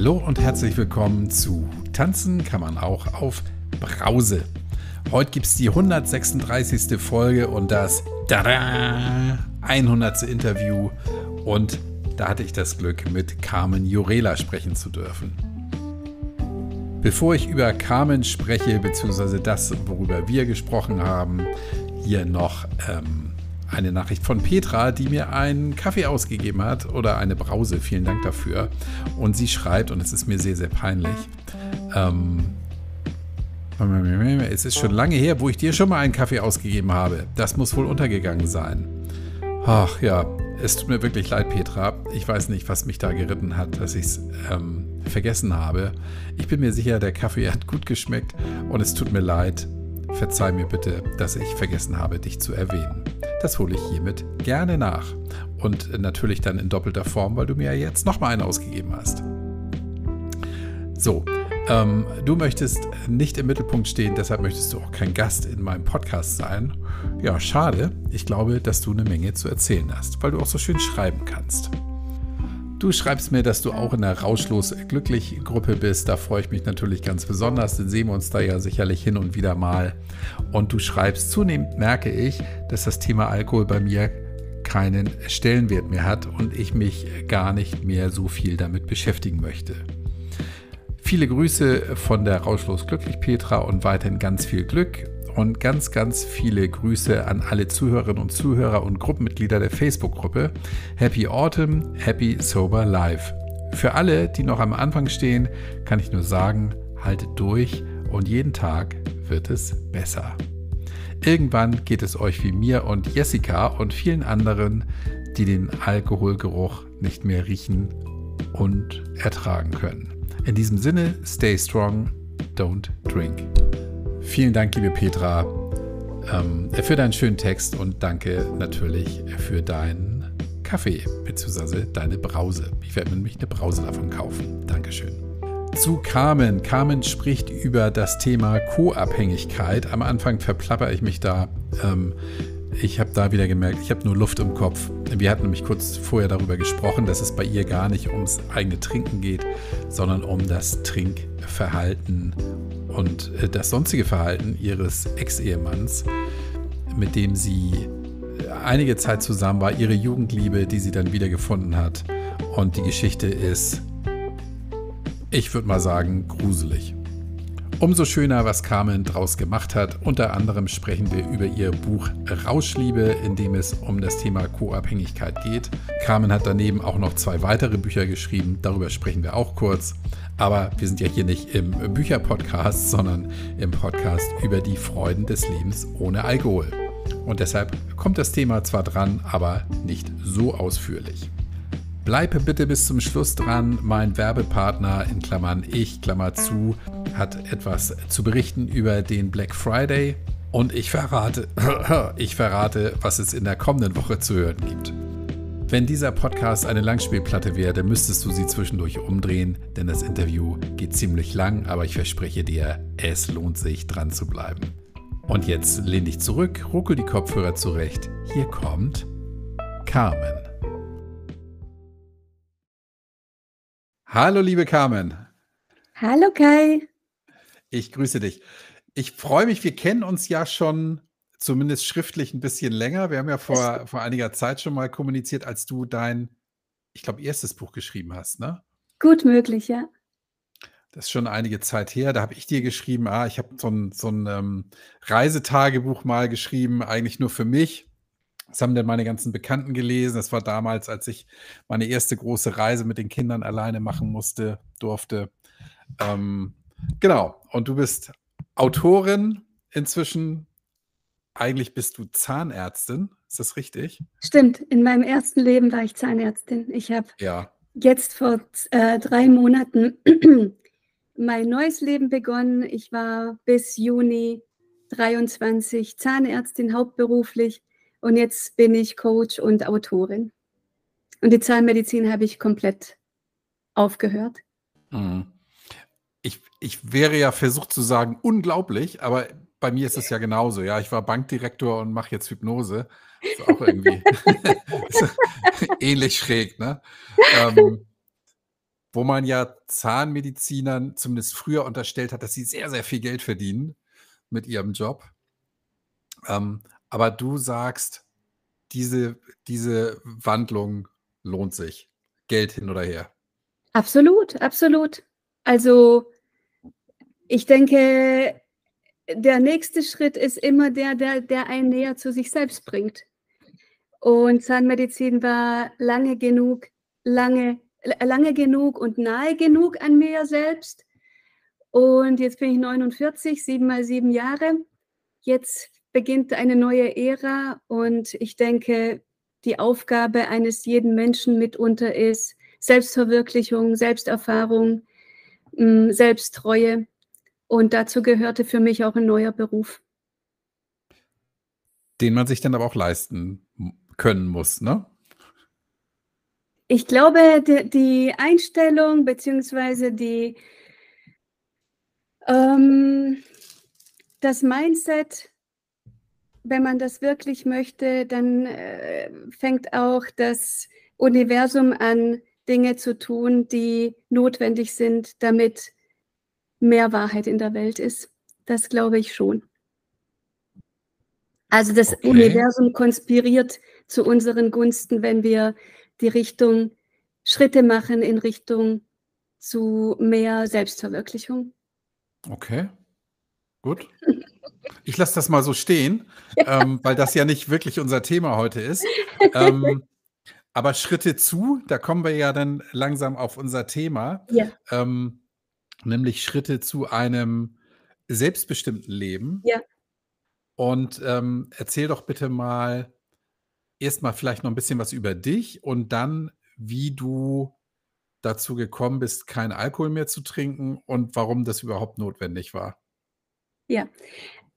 Hallo und herzlich willkommen zu Tanzen kann man auch auf Brause. Heute gibt es die 136. Folge und das Tada, 100. Interview. Und da hatte ich das Glück, mit Carmen Jurela sprechen zu dürfen. Bevor ich über Carmen spreche, beziehungsweise das, worüber wir gesprochen haben, hier noch ähm, eine Nachricht von Petra, die mir einen Kaffee ausgegeben hat oder eine Brause. Vielen Dank dafür. Und sie schreibt, und es ist mir sehr, sehr peinlich, ähm, es ist schon lange her, wo ich dir schon mal einen Kaffee ausgegeben habe. Das muss wohl untergegangen sein. Ach ja, es tut mir wirklich leid, Petra. Ich weiß nicht, was mich da geritten hat, dass ich es ähm, vergessen habe. Ich bin mir sicher, der Kaffee hat gut geschmeckt und es tut mir leid. Verzeih mir bitte, dass ich vergessen habe, dich zu erwähnen. Das hole ich hiermit gerne nach. Und natürlich dann in doppelter Form, weil du mir ja jetzt nochmal einen ausgegeben hast. So, ähm, du möchtest nicht im Mittelpunkt stehen, deshalb möchtest du auch kein Gast in meinem Podcast sein. Ja, schade. Ich glaube, dass du eine Menge zu erzählen hast, weil du auch so schön schreiben kannst. Du schreibst mir, dass du auch in der Rauschlos glücklich Gruppe bist. Da freue ich mich natürlich ganz besonders. Dann sehen wir uns da ja sicherlich hin und wieder mal. Und du schreibst, zunehmend merke ich, dass das Thema Alkohol bei mir keinen Stellenwert mehr hat und ich mich gar nicht mehr so viel damit beschäftigen möchte. Viele Grüße von der Rauschlos Glücklich Petra und weiterhin ganz viel Glück und ganz, ganz viele Grüße an alle Zuhörerinnen und Zuhörer und Gruppenmitglieder der Facebook-Gruppe Happy Autumn, Happy Sober Life. Für alle, die noch am Anfang stehen, kann ich nur sagen, haltet durch und jeden Tag wird es besser. Irgendwann geht es euch wie mir und Jessica und vielen anderen, die den Alkoholgeruch nicht mehr riechen und ertragen können. In diesem Sinne, stay strong, don't drink. Vielen Dank, liebe Petra, ähm, für deinen schönen Text und danke natürlich für deinen Kaffee bzw. deine Brause. Ich werde mir nämlich eine Brause davon kaufen. Dankeschön. Zu Carmen. Carmen spricht über das Thema Co-Abhängigkeit. Am Anfang verplapper ich mich da. Ähm, ich habe da wieder gemerkt, ich habe nur Luft im Kopf. Wir hatten nämlich kurz vorher darüber gesprochen, dass es bei ihr gar nicht ums eigene Trinken geht, sondern um das Trinkverhalten und äh, das sonstige Verhalten ihres Ex-Ehemanns, mit dem sie einige Zeit zusammen war, ihre Jugendliebe, die sie dann wieder gefunden hat. Und die Geschichte ist, ich würde mal sagen, gruselig. Umso schöner, was Carmen draus gemacht hat. Unter anderem sprechen wir über ihr Buch Rauschliebe, in dem es um das Thema Co-Abhängigkeit geht. Carmen hat daneben auch noch zwei weitere Bücher geschrieben, darüber sprechen wir auch kurz. Aber wir sind ja hier nicht im Bücherpodcast, sondern im Podcast über die Freuden des Lebens ohne Alkohol. Und deshalb kommt das Thema zwar dran, aber nicht so ausführlich. Bleibe bitte bis zum Schluss dran. Mein Werbepartner in Klammern ich, Klammer zu, hat etwas zu berichten über den Black Friday. Und ich verrate, ich verrate, was es in der kommenden Woche zu hören gibt. Wenn dieser Podcast eine Langspielplatte wäre, müsstest du sie zwischendurch umdrehen, denn das Interview geht ziemlich lang, aber ich verspreche dir, es lohnt sich dran zu bleiben. Und jetzt lehn dich zurück, ruckel die Kopfhörer zurecht. Hier kommt Carmen. Hallo, liebe Carmen. Hallo, Kai. Ich grüße dich. Ich freue mich, wir kennen uns ja schon zumindest schriftlich ein bisschen länger. Wir haben ja vor, vor einiger Zeit schon mal kommuniziert, als du dein, ich glaube, erstes Buch geschrieben hast, ne? Gut möglich, ja. Das ist schon einige Zeit her. Da habe ich dir geschrieben, ah, ich habe so ein, so ein ähm, Reisetagebuch mal geschrieben, eigentlich nur für mich. Das haben dann meine ganzen Bekannten gelesen. Das war damals, als ich meine erste große Reise mit den Kindern alleine machen musste, durfte. Ähm, genau. Und du bist Autorin inzwischen. Eigentlich bist du Zahnärztin. Ist das richtig? Stimmt. In meinem ersten Leben war ich Zahnärztin. Ich habe ja. jetzt vor äh, drei Monaten mein neues Leben begonnen. Ich war bis Juni 23 Zahnärztin hauptberuflich und jetzt bin ich Coach und Autorin. Und die Zahnmedizin habe ich komplett aufgehört. Mhm. Ich, ich wäre ja versucht zu sagen, unglaublich, aber bei mir ist es ja genauso. Ja, ich war Bankdirektor und mache jetzt Hypnose. Ist auch irgendwie ähnlich schräg, ne? Ähm, wo man ja Zahnmedizinern zumindest früher unterstellt hat, dass sie sehr, sehr viel Geld verdienen mit ihrem Job. Ähm, aber du sagst, diese, diese Wandlung lohnt sich. Geld hin oder her. Absolut, absolut. Also ich denke, der nächste Schritt ist immer der, der, der einen näher zu sich selbst bringt. Und Zahnmedizin war lange genug, lange, lange genug und nahe genug an mir selbst. Und jetzt bin ich 49, sieben mal sieben Jahre. Jetzt beginnt eine neue Ära und ich denke, die Aufgabe eines jeden Menschen mitunter ist Selbstverwirklichung, Selbsterfahrung, mm, Selbsttreue. Und dazu gehörte für mich auch ein neuer Beruf. Den man sich dann aber auch leisten können muss, ne? Ich glaube, die, Einstellung bzw. die ähm, das Mindset, wenn man das wirklich möchte, dann äh, fängt auch das Universum an, Dinge zu tun, die notwendig sind, damit mehr Wahrheit in der Welt ist. Das glaube ich schon. Also das okay. Universum konspiriert zu unseren Gunsten, wenn wir die Richtung Schritte machen in Richtung zu mehr Selbstverwirklichung. Okay, gut. Ich lasse das mal so stehen, ja. ähm, weil das ja nicht wirklich unser Thema heute ist. Ähm, aber Schritte zu, da kommen wir ja dann langsam auf unser Thema, ja. ähm, nämlich Schritte zu einem selbstbestimmten Leben. Ja. Und ähm, erzähl doch bitte mal erstmal vielleicht noch ein bisschen was über dich und dann, wie du dazu gekommen bist, keinen Alkohol mehr zu trinken und warum das überhaupt notwendig war. Ja,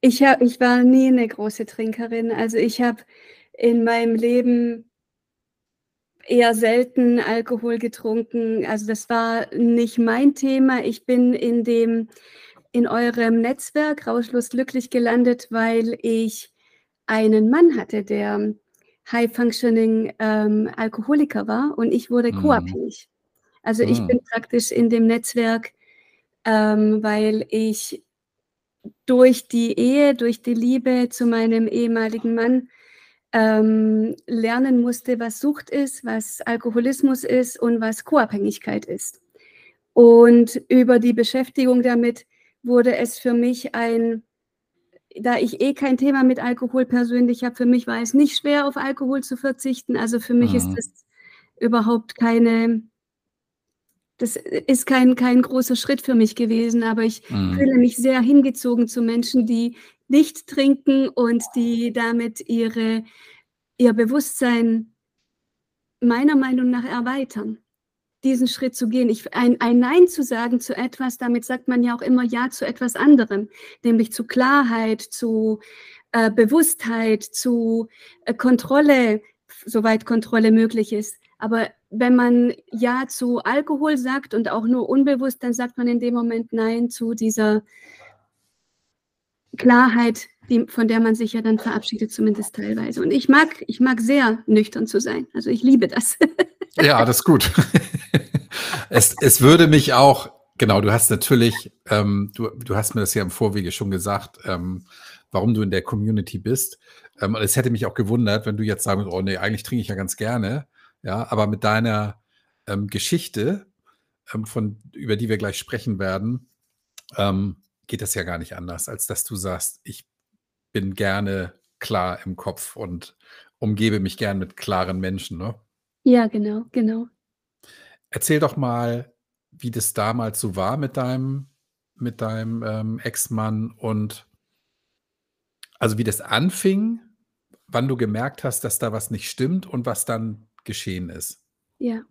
ich, hab, ich war nie eine große Trinkerin. Also ich habe in meinem Leben eher selten Alkohol getrunken. Also das war nicht mein Thema. Ich bin in dem in eurem Netzwerk Rauschlos glücklich gelandet, weil ich einen Mann hatte, der High-Functioning ähm, Alkoholiker war und ich wurde mhm. co-abhängig. Also ich mhm. bin praktisch in dem Netzwerk, ähm, weil ich durch die Ehe, durch die Liebe zu meinem ehemaligen Mann ähm, lernen musste, was Sucht ist, was Alkoholismus ist und was Co-Abhängigkeit ist. Und über die Beschäftigung damit wurde es für mich ein, da ich eh kein Thema mit Alkohol persönlich habe, für mich war es nicht schwer, auf Alkohol zu verzichten. Also für mich mhm. ist das überhaupt keine, das ist kein, kein großer Schritt für mich gewesen, aber ich mhm. fühle mich sehr hingezogen zu Menschen, die nicht trinken und die damit ihre, ihr Bewusstsein meiner Meinung nach erweitern, diesen Schritt zu gehen. Ich, ein, ein Nein zu sagen zu etwas, damit sagt man ja auch immer Ja zu etwas anderem, nämlich zu Klarheit, zu äh, Bewusstheit, zu äh, Kontrolle, soweit Kontrolle möglich ist. Aber wenn man Ja zu Alkohol sagt und auch nur unbewusst, dann sagt man in dem Moment Nein zu dieser Klarheit, die, von der man sich ja dann verabschiedet, zumindest teilweise. Und ich mag, ich mag sehr nüchtern zu sein. Also ich liebe das. ja, das ist gut. es, es würde mich auch, genau, du hast natürlich, ähm, du, du hast mir das ja im Vorwege schon gesagt, ähm, warum du in der Community bist. Ähm, und es hätte mich auch gewundert, wenn du jetzt sagen oh nee, eigentlich trinke ich ja ganz gerne. Ja, aber mit deiner ähm, Geschichte, ähm, von, über die wir gleich sprechen werden, ähm, geht das ja gar nicht anders, als dass du sagst, ich bin gerne klar im Kopf und umgebe mich gern mit klaren Menschen, ne? Ja, genau, genau. Erzähl doch mal, wie das damals so war mit deinem, mit deinem ähm, Ex-Mann und also wie das anfing, wann du gemerkt hast, dass da was nicht stimmt und was dann geschehen ist. Ja.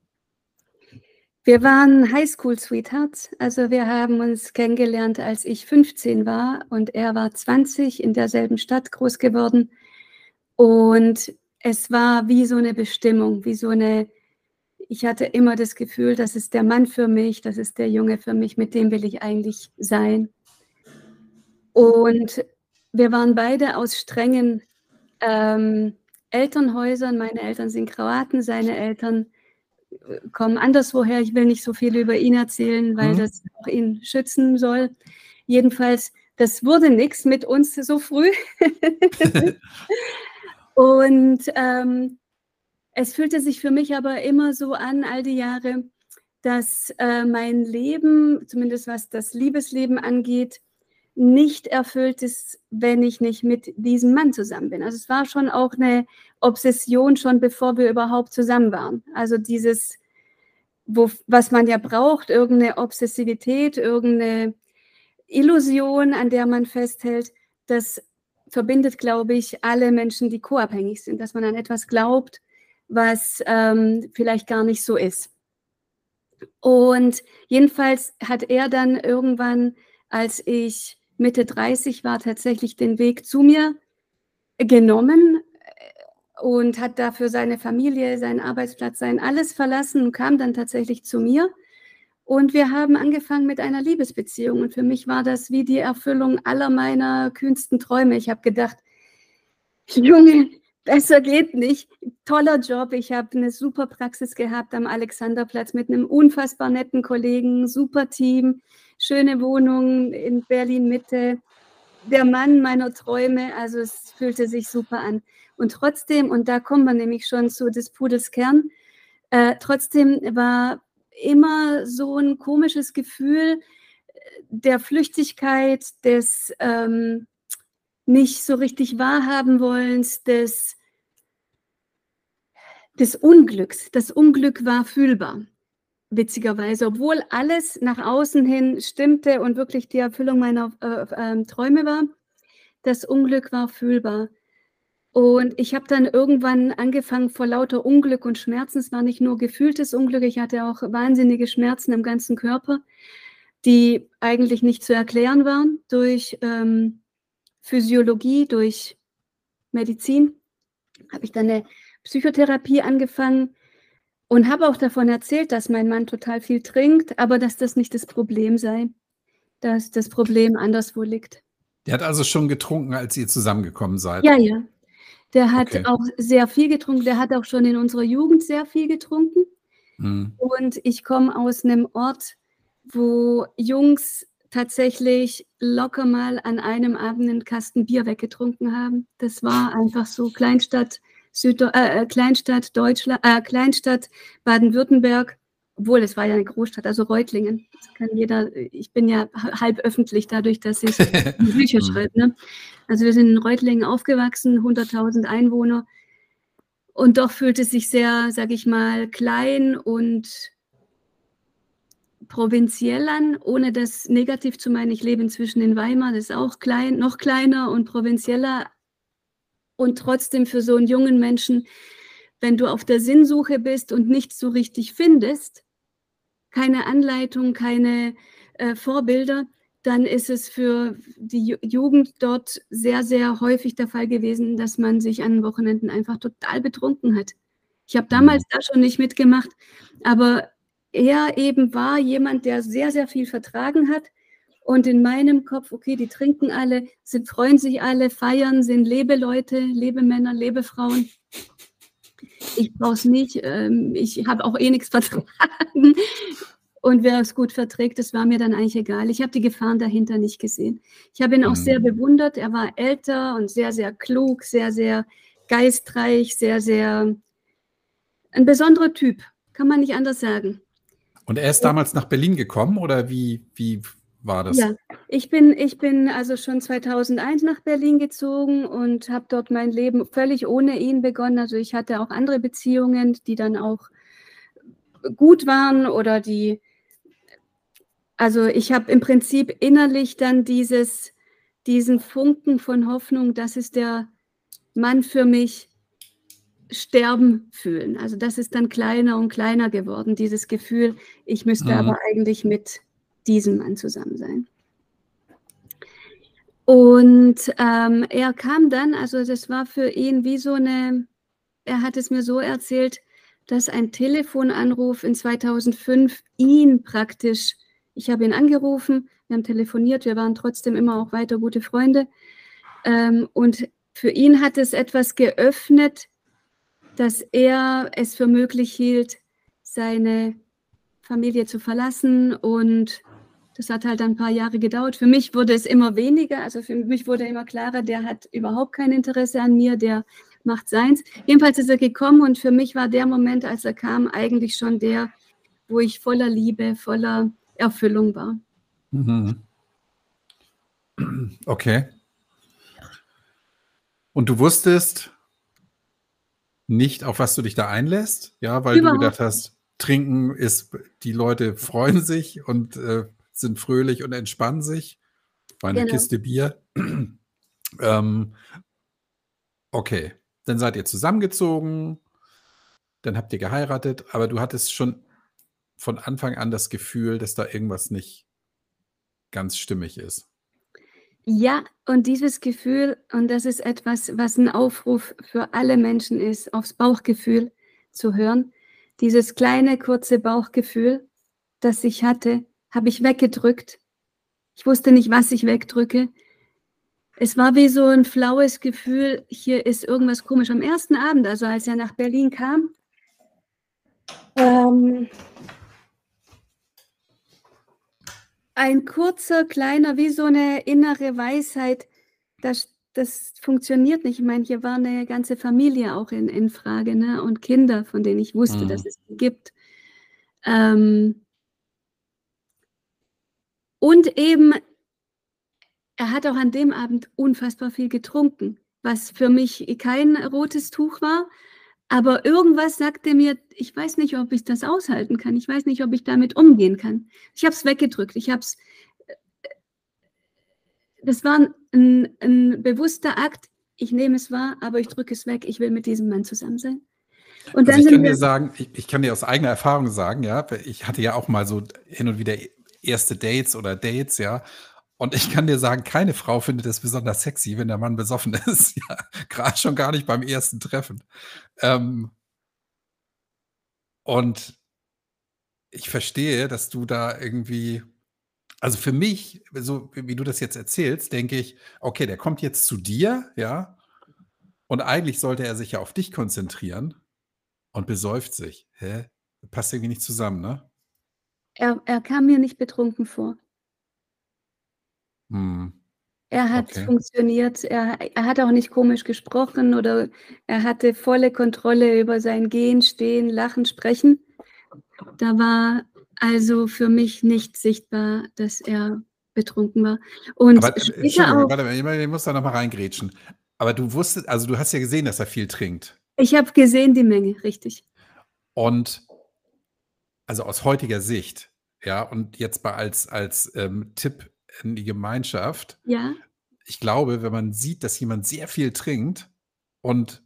Wir waren Highschool-Sweethearts. Also wir haben uns kennengelernt, als ich 15 war und er war 20 in derselben Stadt groß geworden. Und es war wie so eine Bestimmung, wie so eine, ich hatte immer das Gefühl, das ist der Mann für mich, das ist der Junge für mich, mit dem will ich eigentlich sein. Und wir waren beide aus strengen ähm, Elternhäusern. Meine Eltern sind Kroaten, seine Eltern kommen anderswoher. Ich will nicht so viel über ihn erzählen, weil mhm. das auch ihn schützen soll. Jedenfalls, das wurde nichts mit uns so früh. Und ähm, es fühlte sich für mich aber immer so an, all die Jahre, dass äh, mein Leben, zumindest was das Liebesleben angeht, nicht erfüllt ist, wenn ich nicht mit diesem Mann zusammen bin. Also es war schon auch eine Obsession, schon bevor wir überhaupt zusammen waren. Also dieses, wo, was man ja braucht, irgendeine Obsessivität, irgendeine Illusion, an der man festhält, das verbindet, glaube ich, alle Menschen, die co-abhängig sind, dass man an etwas glaubt, was ähm, vielleicht gar nicht so ist. Und jedenfalls hat er dann irgendwann, als ich Mitte 30 war, tatsächlich den Weg zu mir genommen äh, und hat dafür seine Familie, seinen Arbeitsplatz, sein alles verlassen und kam dann tatsächlich zu mir. Und wir haben angefangen mit einer Liebesbeziehung. Und für mich war das wie die Erfüllung aller meiner kühnsten Träume. Ich habe gedacht, Junge, besser geht nicht. Toller Job. Ich habe eine super Praxis gehabt am Alexanderplatz mit einem unfassbar netten Kollegen, super Team, schöne Wohnung in Berlin Mitte. Der Mann meiner Träume, also es fühlte sich super an. Und trotzdem, und da kommen wir nämlich schon zu des Pudels Kern, äh, trotzdem war immer so ein komisches Gefühl der Flüchtigkeit, des ähm, nicht so richtig wahrhaben wollens, des, des Unglücks. Das Unglück war fühlbar, witzigerweise, obwohl alles nach außen hin stimmte und wirklich die Erfüllung meiner äh, äh, Träume war. Das Unglück war fühlbar. Und ich habe dann irgendwann angefangen vor lauter Unglück und Schmerzen. Es war nicht nur gefühltes Unglück, ich hatte auch wahnsinnige Schmerzen im ganzen Körper, die eigentlich nicht zu erklären waren durch ähm, Physiologie, durch Medizin. Habe ich dann eine Psychotherapie angefangen und habe auch davon erzählt, dass mein Mann total viel trinkt, aber dass das nicht das Problem sei, dass das Problem anderswo liegt. Der hat also schon getrunken, als ihr zusammengekommen seid. Ja, ja. Der hat okay. auch sehr viel getrunken. Der hat auch schon in unserer Jugend sehr viel getrunken. Mhm. Und ich komme aus einem Ort, wo Jungs tatsächlich locker mal an einem Abend einen Kasten Bier weggetrunken haben. Das war einfach so Kleinstadt, Süd äh, äh, Kleinstadt Deutschland, äh, Kleinstadt Baden-Württemberg obwohl es war ja eine Großstadt, also Reutlingen. Das kann jeder, ich bin ja halb öffentlich dadurch, dass ich Bücher mhm. schreibe. Ne? Also wir sind in Reutlingen aufgewachsen, 100.000 Einwohner. Und doch fühlt es sich sehr, sage ich mal, klein und provinziell an, ohne das negativ zu meinen. Ich lebe inzwischen in Weimar, das ist auch klein, noch kleiner und provinzieller. Und trotzdem für so einen jungen Menschen wenn du auf der Sinnsuche bist und nichts so richtig findest, keine Anleitung, keine äh, Vorbilder, dann ist es für die Jugend dort sehr, sehr häufig der Fall gewesen, dass man sich an Wochenenden einfach total betrunken hat. Ich habe damals da schon nicht mitgemacht, aber er eben war jemand, der sehr, sehr viel vertragen hat. Und in meinem Kopf, okay, die trinken alle, sind, freuen sich alle, feiern, sind Lebeleute, Lebemänner, Lebefrauen ich brauche es nicht, ähm, ich habe auch eh nichts vertragen. Und wer es gut verträgt, das war mir dann eigentlich egal. Ich habe die Gefahren dahinter nicht gesehen. Ich habe ihn auch mhm. sehr bewundert. Er war älter und sehr, sehr klug, sehr, sehr geistreich, sehr, sehr ein besonderer Typ. Kann man nicht anders sagen. Und er ist damals nach Berlin gekommen oder wie, wie war das? Ja, ich bin, ich bin also schon 2001 nach Berlin gezogen und habe dort mein Leben völlig ohne ihn begonnen. Also ich hatte auch andere Beziehungen, die dann auch gut waren oder die, also ich habe im Prinzip innerlich dann dieses, diesen Funken von Hoffnung, das ist der Mann für mich, sterben fühlen. Also das ist dann kleiner und kleiner geworden, dieses Gefühl, ich müsste mhm. aber eigentlich mit diesem Mann zusammen sein. Und ähm, er kam dann, also das war für ihn wie so eine, er hat es mir so erzählt, dass ein Telefonanruf in 2005 ihn praktisch, ich habe ihn angerufen, wir haben telefoniert, wir waren trotzdem immer auch weiter gute Freunde. Ähm, und für ihn hat es etwas geöffnet, dass er es für möglich hielt, seine Familie zu verlassen und das hat halt ein paar Jahre gedauert. Für mich wurde es immer weniger, also für mich wurde immer klarer, der hat überhaupt kein Interesse an mir, der macht seins. Jedenfalls ist er gekommen und für mich war der Moment, als er kam, eigentlich schon der, wo ich voller Liebe, voller Erfüllung war. Mhm. Okay. Und du wusstest nicht, auf was du dich da einlässt, ja, weil Überhaupt. du gedacht hast, trinken ist, die Leute freuen sich und äh, sind fröhlich und entspannen sich. Bei einer genau. Kiste Bier. ähm, okay, dann seid ihr zusammengezogen, dann habt ihr geheiratet, aber du hattest schon von Anfang an das Gefühl, dass da irgendwas nicht ganz stimmig ist. Ja, und dieses Gefühl, und das ist etwas, was ein Aufruf für alle Menschen ist, aufs Bauchgefühl zu hören. Dieses kleine, kurze Bauchgefühl, das ich hatte, habe ich weggedrückt. Ich wusste nicht, was ich wegdrücke. Es war wie so ein flaues Gefühl, hier ist irgendwas komisch. Am ersten Abend, also als er nach Berlin kam, ähm, ein kurzer, kleiner, wie so eine innere Weisheit, das, das funktioniert nicht. Ich meine, hier war eine ganze Familie auch in, in Frage ne? und Kinder, von denen ich wusste, mhm. dass es die gibt. Ähm, und eben, er hat auch an dem Abend unfassbar viel getrunken, was für mich kein rotes Tuch war. Aber irgendwas sagte mir, ich weiß nicht, ob ich das aushalten kann. Ich weiß nicht, ob ich damit umgehen kann. Ich habe es weggedrückt. Ich habe es. Das war ein, ein, bewusster Akt. Ich nehme es wahr, aber ich drücke es weg. Ich will mit diesem Mann zusammen sein. Und also ich kann dir sagen, ich, ich, kann dir aus eigener Erfahrung sagen, ja, ich hatte ja auch mal so hin und wieder erste Dates oder Dates, ja. Und ich kann dir sagen, keine Frau findet es besonders sexy, wenn der Mann besoffen ist. ja, gerade schon gar nicht beim ersten Treffen. Ähm, und ich verstehe, dass du da irgendwie, also für mich, so wie du das jetzt erzählst, denke ich, okay, der kommt jetzt zu dir, ja, und eigentlich sollte er sich ja auf dich konzentrieren und besäuft sich. Hä? Passt irgendwie nicht zusammen, ne? Er, er kam mir nicht betrunken vor. Hm. Er hat Okay. funktioniert. Er er hat auch nicht komisch gesprochen oder er hatte volle Kontrolle über sein Gehen, Stehen, Lachen, Sprechen. Da war also für mich nicht sichtbar, dass er betrunken war. Und Aber, äh, später auch warte ich muss da noch mal reingrätschen. Aber du wusstest also, du hast ja gesehen, dass er viel trinkt. Ich habe gesehen die Menge, richtig. Und also aus heutiger Sicht, ja, und jetzt mal als als, ähm, Tipp in die Gemeinschaft. Ja. Ich glaube, wenn man sieht, dass jemand sehr viel trinkt und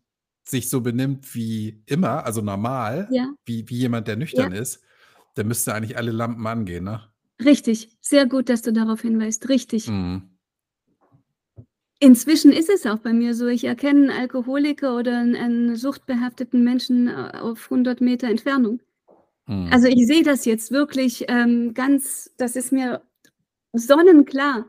sich so benimmt wie immer, also normal, Ja. wie wie jemand, der nüchtern Ja. ist, dann müsste eigentlich alle Lampen angehen, ne? Richtig, sehr gut, dass du darauf hinweist. Richtig. Mhm. Inzwischen ist es auch bei mir so. Ich erkenne 'n Alkoholiker oder einen 'n suchtbehafteten Menschen, äh, auf 100 Meter Entfernung. Mhm. Also, ich sehe das jetzt wirklich, ähm, ganz das ist mir sonnenklar.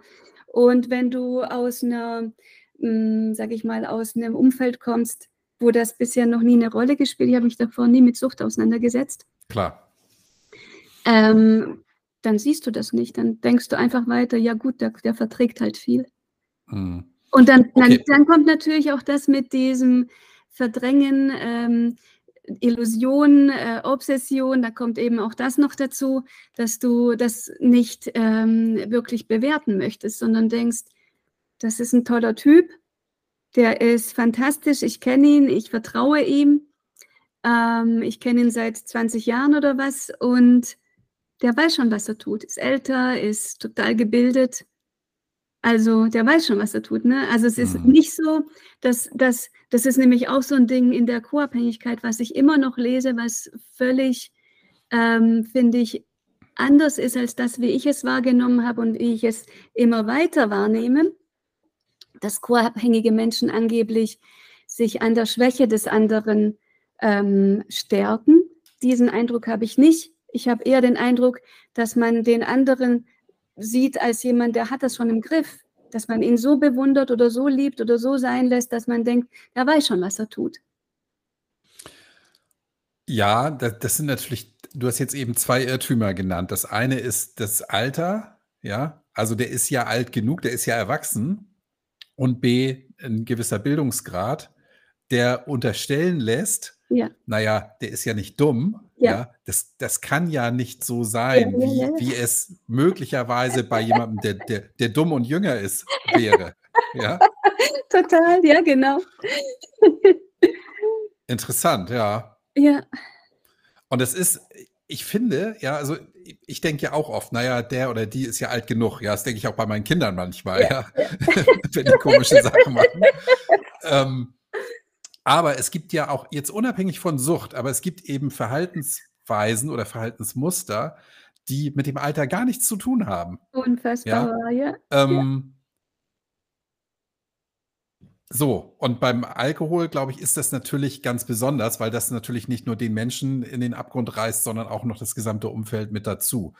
Und wenn du aus einer, hm, sage ich mal, aus einem Umfeld kommst, wo das bisher noch nie eine Rolle gespielt ich habe mich davor nie mit Sucht auseinandergesetzt. Klar. Ähm, dann siehst du das nicht. Dann denkst du einfach weiter: „Ja gut, der der verträgt halt viel.“ Mhm. Und dann dann Okay. dann kommt natürlich auch das mit diesem Verdrängen, ähm Illusion, äh, Obsession, da kommt eben auch das noch dazu, dass du das nicht ähm, wirklich bewerten möchtest, sondern denkst, das ist ein toller Typ, der ist fantastisch, ich kenne ihn, ich vertraue ihm, ähm, ich kenne ihn seit 20 Jahren oder was und der weiß schon, was er tut, ist älter, ist total gebildet also, der weiß schon, was er tut, ne? Also, es ist Mhm. nicht so, dass dass das ist nämlich auch so 'n Ding in der Co-Abhängigkeit, was ich immer noch lese, was völlig, ähm, finde ich, anders ist als das, wie ich es wahrgenommen habe und wie ich es immer weiter wahrnehme, dass co-abhängige Menschen angeblich sich an der Schwäche des anderen, ähm, stärken. Diesen Eindruck habe ich nicht. Ich habe eher den Eindruck, dass man den anderen sieht als jemand, der hat das schon im Griff, dass man ihn so bewundert oder so liebt oder so sein lässt, dass man denkt, er weiß schon, was er tut. Ja, das, das sind natürlich du hast jetzt eben zwei Irrtümer genannt. Das eine ist das Alter, ja, also der ist ja alt genug, der ist ja erwachsen. Und B, ein gewisser Bildungsgrad, der unterstellen lässt, Ja. naja, der ist ja nicht dumm, Ja. ja, das, das kann ja nicht so sein, Ja, ja, wie, wie es möglicherweise bei jemandem, der, der, der dumm und jünger ist, wäre. Ja, Total, ja, genau. interessant, ja. Ja, Und es ist, ich finde, ja, also ich denke ja auch oft, naja, der oder die ist ja alt genug. Ja, das denke ich auch bei meinen Kindern manchmal, ja, wenn die komische Sachen machen. Ähm, aber es gibt ja auch, jetzt unabhängig von Sucht, aber es gibt eben Verhaltensweisen oder Verhaltensmuster, die mit dem Alter gar nichts zu tun haben. unfassbar, wahr, ja. Ähm, so, und beim Alkohol, glaube ich, ist das natürlich ganz besonders, weil das natürlich nicht nur den Menschen in den Abgrund reißt, sondern auch noch das gesamte Umfeld mit dazu.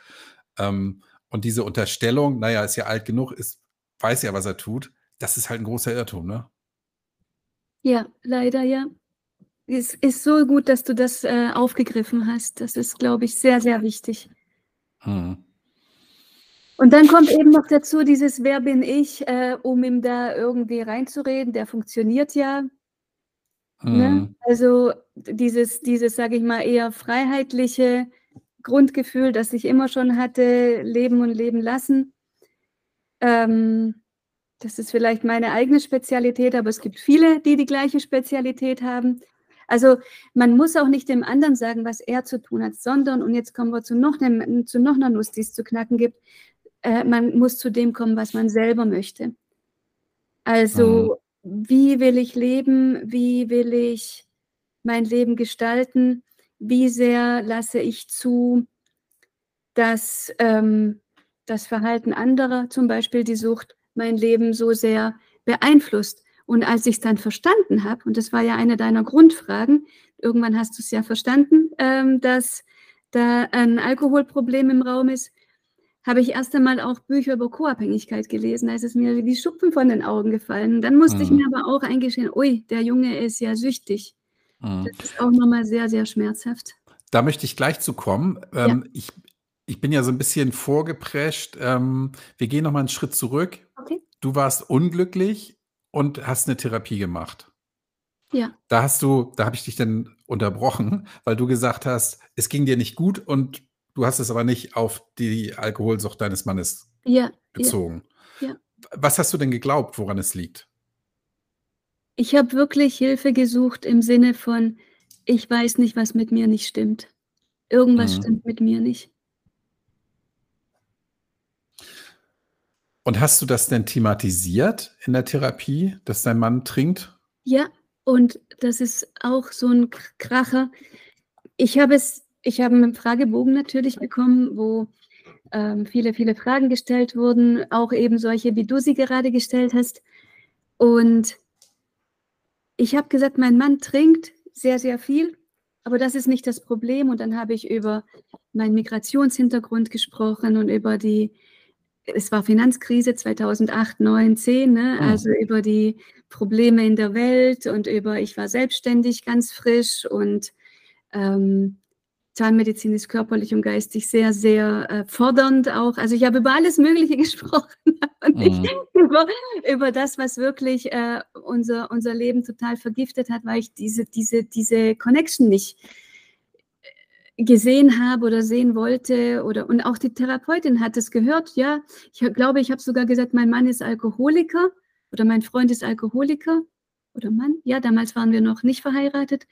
Ähm, und diese Unterstellung, naja, ist ja alt genug, ist, weiß ja, was er tut, das ist halt ein großer Irrtum, ne? Ja, leider, ja. Es ist so gut, dass du das äh, aufgegriffen hast. Das ist, glaube ich, sehr, sehr wichtig. Hm. Und dann kommt eben noch dazu dieses Wer bin ich, äh, um ihm da irgendwie reinzureden. Der funktioniert ja. Ne? Hm. Also dieses, dieses, sage ich mal, eher freiheitliche Grundgefühl, das ich immer schon hatte, leben und leben lassen. Ähm, das ist vielleicht meine eigene Spezialität, aber es gibt viele, die die gleiche Spezialität haben. Also man muss auch nicht dem anderen sagen, was er zu tun hat, sondern, und jetzt kommen wir zu noch, einem, zu noch einer Nuss, die es zu knacken gibt, äh, man muss zu dem kommen, was man selber möchte. Also wie will ich leben, wie will ich mein Leben gestalten, wie sehr lasse ich zu, dass ähm, das Verhalten anderer, zum Beispiel die Sucht, mein Leben so sehr beeinflusst. Und als ich es dann verstanden habe, und das war ja eine deiner Grundfragen, irgendwann hast du es ja verstanden, ähm, dass da ein Alkoholproblem im Raum ist, habe ich erst einmal auch Bücher über Co-Abhängigkeit gelesen. Da ist es mir wie die Schuppen von den Augen gefallen. Dann musste ich Mhm. mir aber auch eingestehen, ui, der Junge ist ja süchtig. Hm. Das ist auch nochmal sehr, sehr schmerzhaft. Da möchte ich gleich zu kommen. Ja. Ähm, ich, ich bin ja so ein bisschen vorgeprescht. Ähm, wir gehen noch mal einen Schritt zurück. Okay. Du warst unglücklich und hast eine Therapie gemacht. Ja, Da hast du, da habe ich dich dann unterbrochen, weil du gesagt hast, es ging dir nicht gut und du hast es aber nicht auf die Alkoholsucht deines Mannes ja, ja. bezogen. ja. Was hast du denn geglaubt, woran es liegt? Ich habe wirklich Hilfe gesucht im Sinne von, ich weiß nicht, was mit mir nicht stimmt. Irgendwas Mhm. stimmt mit mir nicht. Und hast du das denn thematisiert in der Therapie, dass dein Mann trinkt? Ja, und das ist auch so ein Kracher. Ich habe es, ich habe einen Fragebogen natürlich bekommen, wo ähm, viele, viele Fragen gestellt wurden, auch eben solche, wie du sie gerade gestellt hast. Und ich habe gesagt, mein Mann trinkt sehr, sehr viel, aber das ist nicht das Problem. Und dann habe ich über meinen Migrationshintergrund gesprochen und über die, es war Finanzkrise 2008, 9, 10, ne? Hm. also über die Probleme in der Welt und über, ich war selbstständig, ganz frisch und ähm, Zahnmedizin ist körperlich und geistig sehr, sehr äh, fordernd auch. Also ich habe über alles Mögliche gesprochen, aber nicht Mhm. über, über das, was wirklich äh, unser, unser Leben total vergiftet hat, weil ich diese, diese, diese Connection nicht gesehen habe oder sehen wollte oder und auch die Therapeutin hat es gehört, ja, ich glaube, ich habe sogar gesagt, mein Mann ist Alkoholiker oder mein Freund ist Alkoholiker oder Mann, ja, damals waren wir noch nicht verheiratet,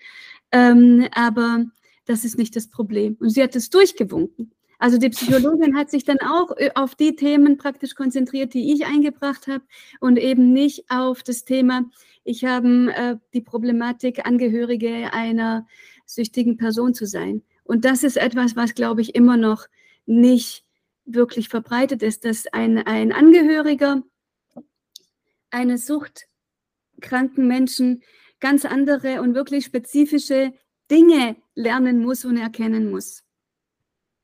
ähm, aber das ist nicht das Problem. Und sie hat es durchgewunken. Also die Psychologin hat sich dann auch äh, auf die Themen praktisch konzentriert, die ich eingebracht habe und eben nicht auf das Thema, ich habe äh, die Problematik, Angehörige einer süchtigen Person zu sein. Und das ist etwas, was, glaube ich, immer noch nicht wirklich verbreitet ist, dass ein, ein Angehöriger eines suchtkranken Menschen ganz andere und wirklich spezifische Dinge lernen muss und erkennen muss.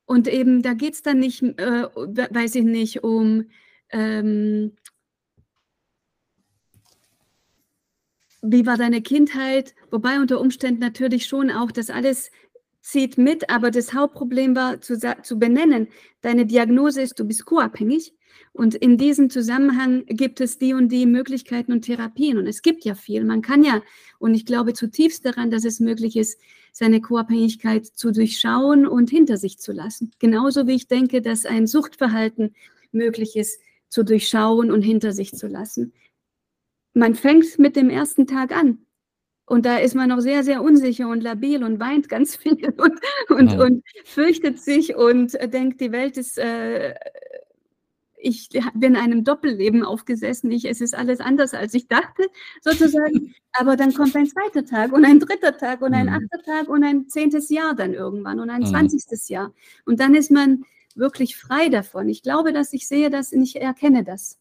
Und eben, da geht es dann nicht, äh, we- weiß ich nicht, um ähm, wie war deine Kindheit, wobei unter Umständen natürlich schon auch das alles zieht mit, aber das Hauptproblem war zu, zu benennen, deine Diagnose ist, du bist co-abhängig und in diesem Zusammenhang gibt es die und die Möglichkeiten und Therapien und es gibt ja viel. Man kann ja, und ich glaube zutiefst daran, dass es möglich ist, seine Co-Abhängigkeit zu durchschauen und hinter sich zu lassen. Genauso wie ich denke, dass ein Suchtverhalten möglich ist, zu durchschauen und hinter sich zu lassen. Man fängt mit dem ersten Tag an. Und da ist man noch sehr, sehr unsicher und labil und weint ganz viel und, und, ja. und fürchtet sich und denkt, die Welt ist, äh, ich bin einem Doppelleben aufgesessen. Ich, es ist alles anders, als ich dachte, sozusagen. Aber dann kommt ein zweiter Tag und ein dritter Tag und ein mhm. achter Tag und ein zehntes Jahr dann irgendwann und ein mhm. zwanzigstes Jahr. Und dann ist man wirklich frei davon. Ich glaube, dass ich sehe das und ich erkenne das.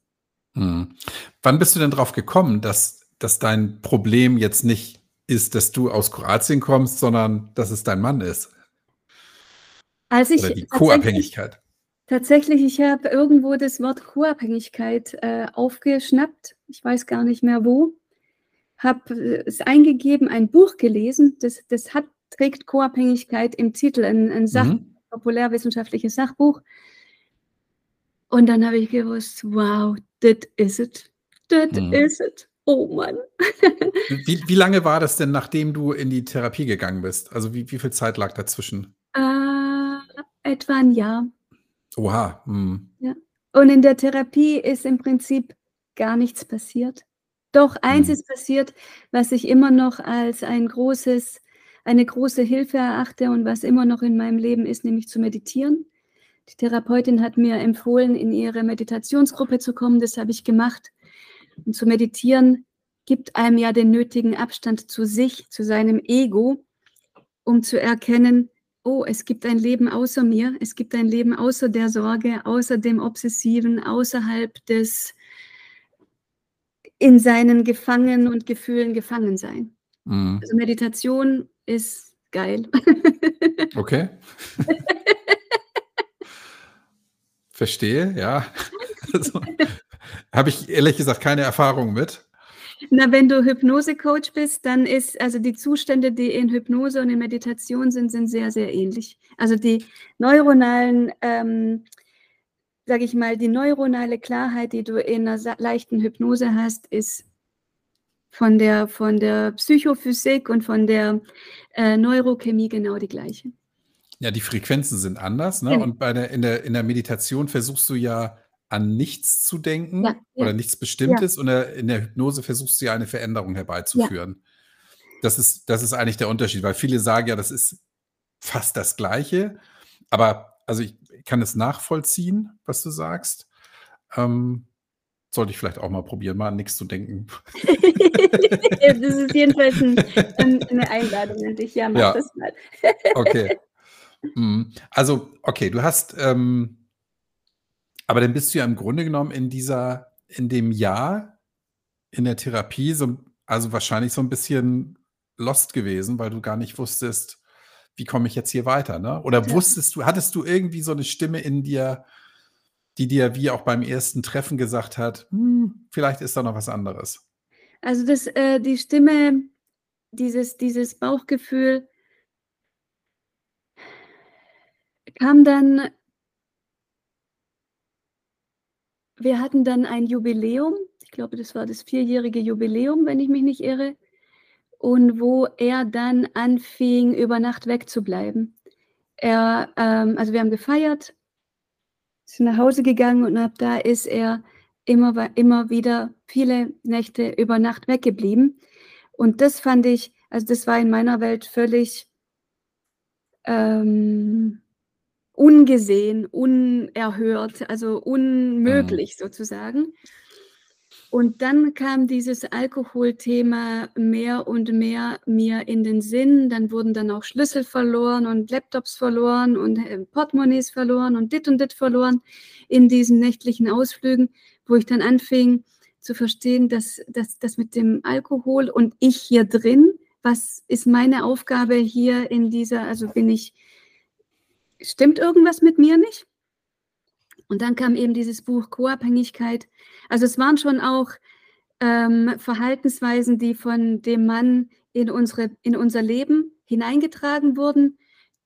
Mhm. Wann bist du denn drauf gekommen, dass, dass dein Problem jetzt nicht ist, dass du aus Kroatien kommst, sondern dass es dein Mann ist? Als ich Oder die Co-Abhängigkeit. Tatsächlich, ich habe irgendwo das Wort Co-Abhängigkeit äh, aufgeschnappt. Ich weiß gar nicht mehr wo. Habe äh, es eingegeben, ein Buch gelesen. Das, das hat, trägt Co-Abhängigkeit im Titel, ein, ein Sach, mhm. populärwissenschaftliches Sachbuch. Und dann habe ich gewusst, wow, das is it. Das mhm. is it. Oh Mann. wie, wie, lange war das denn, nachdem du in die Therapie gegangen bist? Also wie, wie viel Zeit lag dazwischen? Äh, etwa ein Jahr. Oha. Mhm. Ja. Und in der Therapie ist im Prinzip gar nichts passiert. Doch eins mhm. ist passiert, was ich immer noch als ein großes, eine große Hilfe erachte und was immer noch in meinem Leben ist, nämlich zu meditieren. Die Therapeutin hat mir empfohlen, in ihre Meditationsgruppe zu kommen. Das habe ich gemacht. Und zu meditieren gibt einem ja den nötigen Abstand zu sich, zu seinem Ego, um zu erkennen, oh, es gibt ein Leben außer mir, es gibt ein Leben außer der Sorge, außer dem Obsessiven, außerhalb des in seinen Gefangen und Gefühlen gefangen sein. Mhm. Also Meditation ist geil. Okay. Verstehe, ja. Also, Habe ich ehrlich gesagt keine Erfahrung mit. Na, wenn du Hypnose-Coach bist, dann ist, also die Zustände, die in Hypnose und in Meditation sind, sind sehr, sehr ähnlich. Also die neuronalen, ähm, sage ich mal, die neuronale Klarheit, die du in einer leichten Hypnose hast, ist von der, von der Psychophysik und von der äh, Neurochemie genau die gleiche. Ja, die Frequenzen sind anders, ne? Ja. Und bei der, in, der, in der Meditation versuchst du ja an nichts zu denken ja, ja. oder nichts Bestimmtes ja. und in der Hypnose versuchst du ja eine Veränderung herbeizuführen. Das, ist, das ist eigentlich der Unterschied, weil viele sagen ja, das ist fast das Gleiche. Aber also ich kann es nachvollziehen, was du sagst. Ähm, sollte ich vielleicht auch mal probieren, mal an nichts zu denken. das ist jedenfalls ein, eine Einladung an dich. Ja, mach das mal. okay. Mhm. Also, okay, du hast ähm, aber dann bist du ja im Grunde genommen in dieser, in dem Jahr in der Therapie so, also wahrscheinlich so ein bisschen lost gewesen, weil du gar nicht wusstest, wie komme ich jetzt hier weiter, ne? Oder ja. wusstest du, hattest du irgendwie so eine Stimme in dir, die dir wie auch beim ersten Treffen gesagt hat, hm, vielleicht ist da noch was anderes? Also das, äh, die Stimme, dieses, dieses Bauchgefühl kam dann wir hatten dann ein Jubiläum. Ich glaube, das war das vierjährige Jubiläum, wenn ich mich nicht irre. Und wo er dann anfing, über Nacht wegzubleiben. Er, ähm, also wir haben gefeiert, sind nach Hause gegangen und ab da ist er immer, immer wieder viele Nächte über Nacht weggeblieben. Und das fand ich, also das war in meiner Welt völlig ähm, ungesehen, unerhört, also unmöglich mhm. sozusagen. Und dann kam dieses Alkoholthema mehr und mehr mir in den Sinn. Dann wurden dann auch Schlüssel verloren und Laptops verloren und äh, Portemonnaies verloren und dit und dit verloren in diesen nächtlichen Ausflügen, wo ich dann anfing zu verstehen, dass das mit dem Alkohol und ich hier drin, was ist meine Aufgabe hier in dieser, also bin ich stimmt irgendwas mit mir nicht? Und dann kam eben dieses Buch Co-Abhängigkeit. Also es waren schon auch ähm, Verhaltensweisen, die von dem Mann in, unsere, in unser Leben hineingetragen wurden,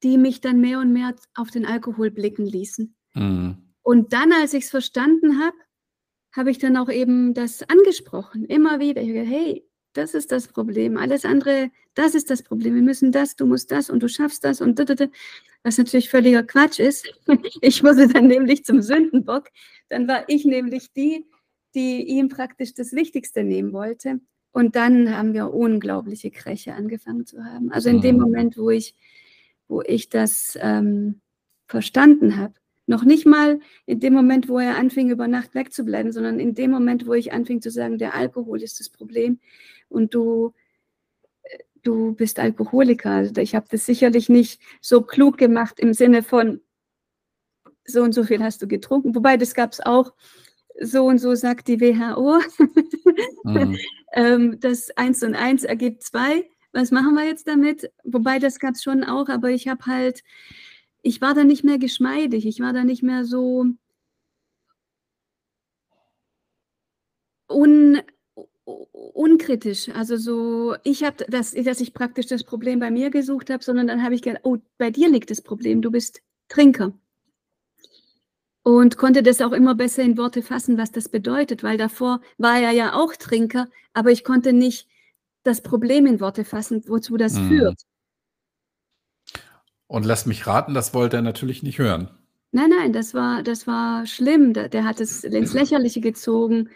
die mich dann mehr und mehr auf den Alkohol blicken ließen. Mhm. Und dann, als ich es verstanden habe, habe ich dann auch eben das angesprochen, immer wieder. Ich habe, hey, das ist das Problem. Alles andere, das ist das Problem. Wir müssen das, du musst das und du schaffst das und da, was natürlich völliger Quatsch ist. Ich wurde dann nämlich zum Sündenbock. Dann war ich nämlich die, die ihm praktisch das Wichtigste nehmen wollte. Und dann haben wir unglaubliche Kräche angefangen zu haben. Also in dem mhm. Moment, wo ich, wo ich das ähm, verstanden habe, noch nicht mal in dem Moment, wo er anfing, über Nacht wegzubleiben, sondern in dem Moment, wo ich anfing zu sagen, der Alkohol ist das Problem und du, du bist Alkoholiker. Also ich habe das sicherlich nicht so klug gemacht im Sinne von, so und so viel hast du getrunken. Wobei, das gab es auch, so und so sagt die WHO. Mhm. ähm, das 1 und 1 ergibt 2. Was machen wir jetzt damit? Wobei, das gab es schon auch, aber ich habe halt, ich war da nicht mehr geschmeidig, ich war da nicht mehr so un, unkritisch. Also so, ich habe das, dass ich praktisch das Problem bei mir gesucht habe, sondern dann habe ich gedacht, oh, bei dir liegt das Problem, du bist Trinker und konnte das auch immer besser in Worte fassen, was das bedeutet, weil davor war er ja auch Trinker, aber ich konnte nicht das Problem in Worte fassen, wozu das mhm. führt. Und lass mich raten, das wollte er natürlich nicht hören. Nein, nein, das war, das war schlimm. Der, der hat es ins Lächerliche gezogen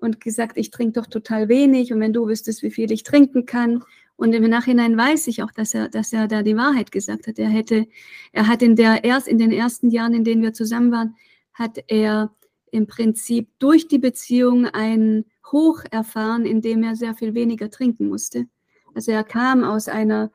und gesagt, ich trinke doch total wenig und wenn du wüsstest, wie viel ich trinken kann. Und im Nachhinein weiß ich auch, dass er, dass er da die Wahrheit gesagt hat. Er hätte, er hat in der erst in den ersten Jahren, in denen wir zusammen waren, hat er im Prinzip durch die Beziehung ein Hoch erfahren, in dem er sehr viel weniger trinken musste. Also er kam aus einer,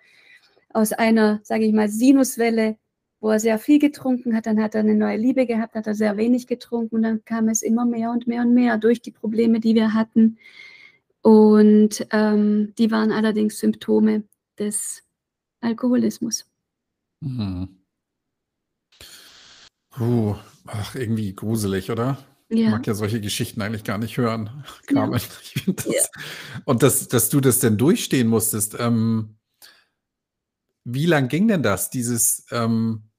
aus einer, sage ich mal, Sinuswelle, wo er sehr viel getrunken hat, dann hat er eine neue Liebe gehabt, hat er sehr wenig getrunken und dann kam es immer mehr und mehr und mehr durch die Probleme, die wir hatten. Und ähm, die waren allerdings Symptome des Alkoholismus. Mhm. Puh, ach, irgendwie gruselig, oder? Ich mag ja solche Geschichten eigentlich gar nicht hören. Ja. Das, ja. Und dass, dass du das denn durchstehen musstest, ähm, wie lang ging denn das, dieses, ähm,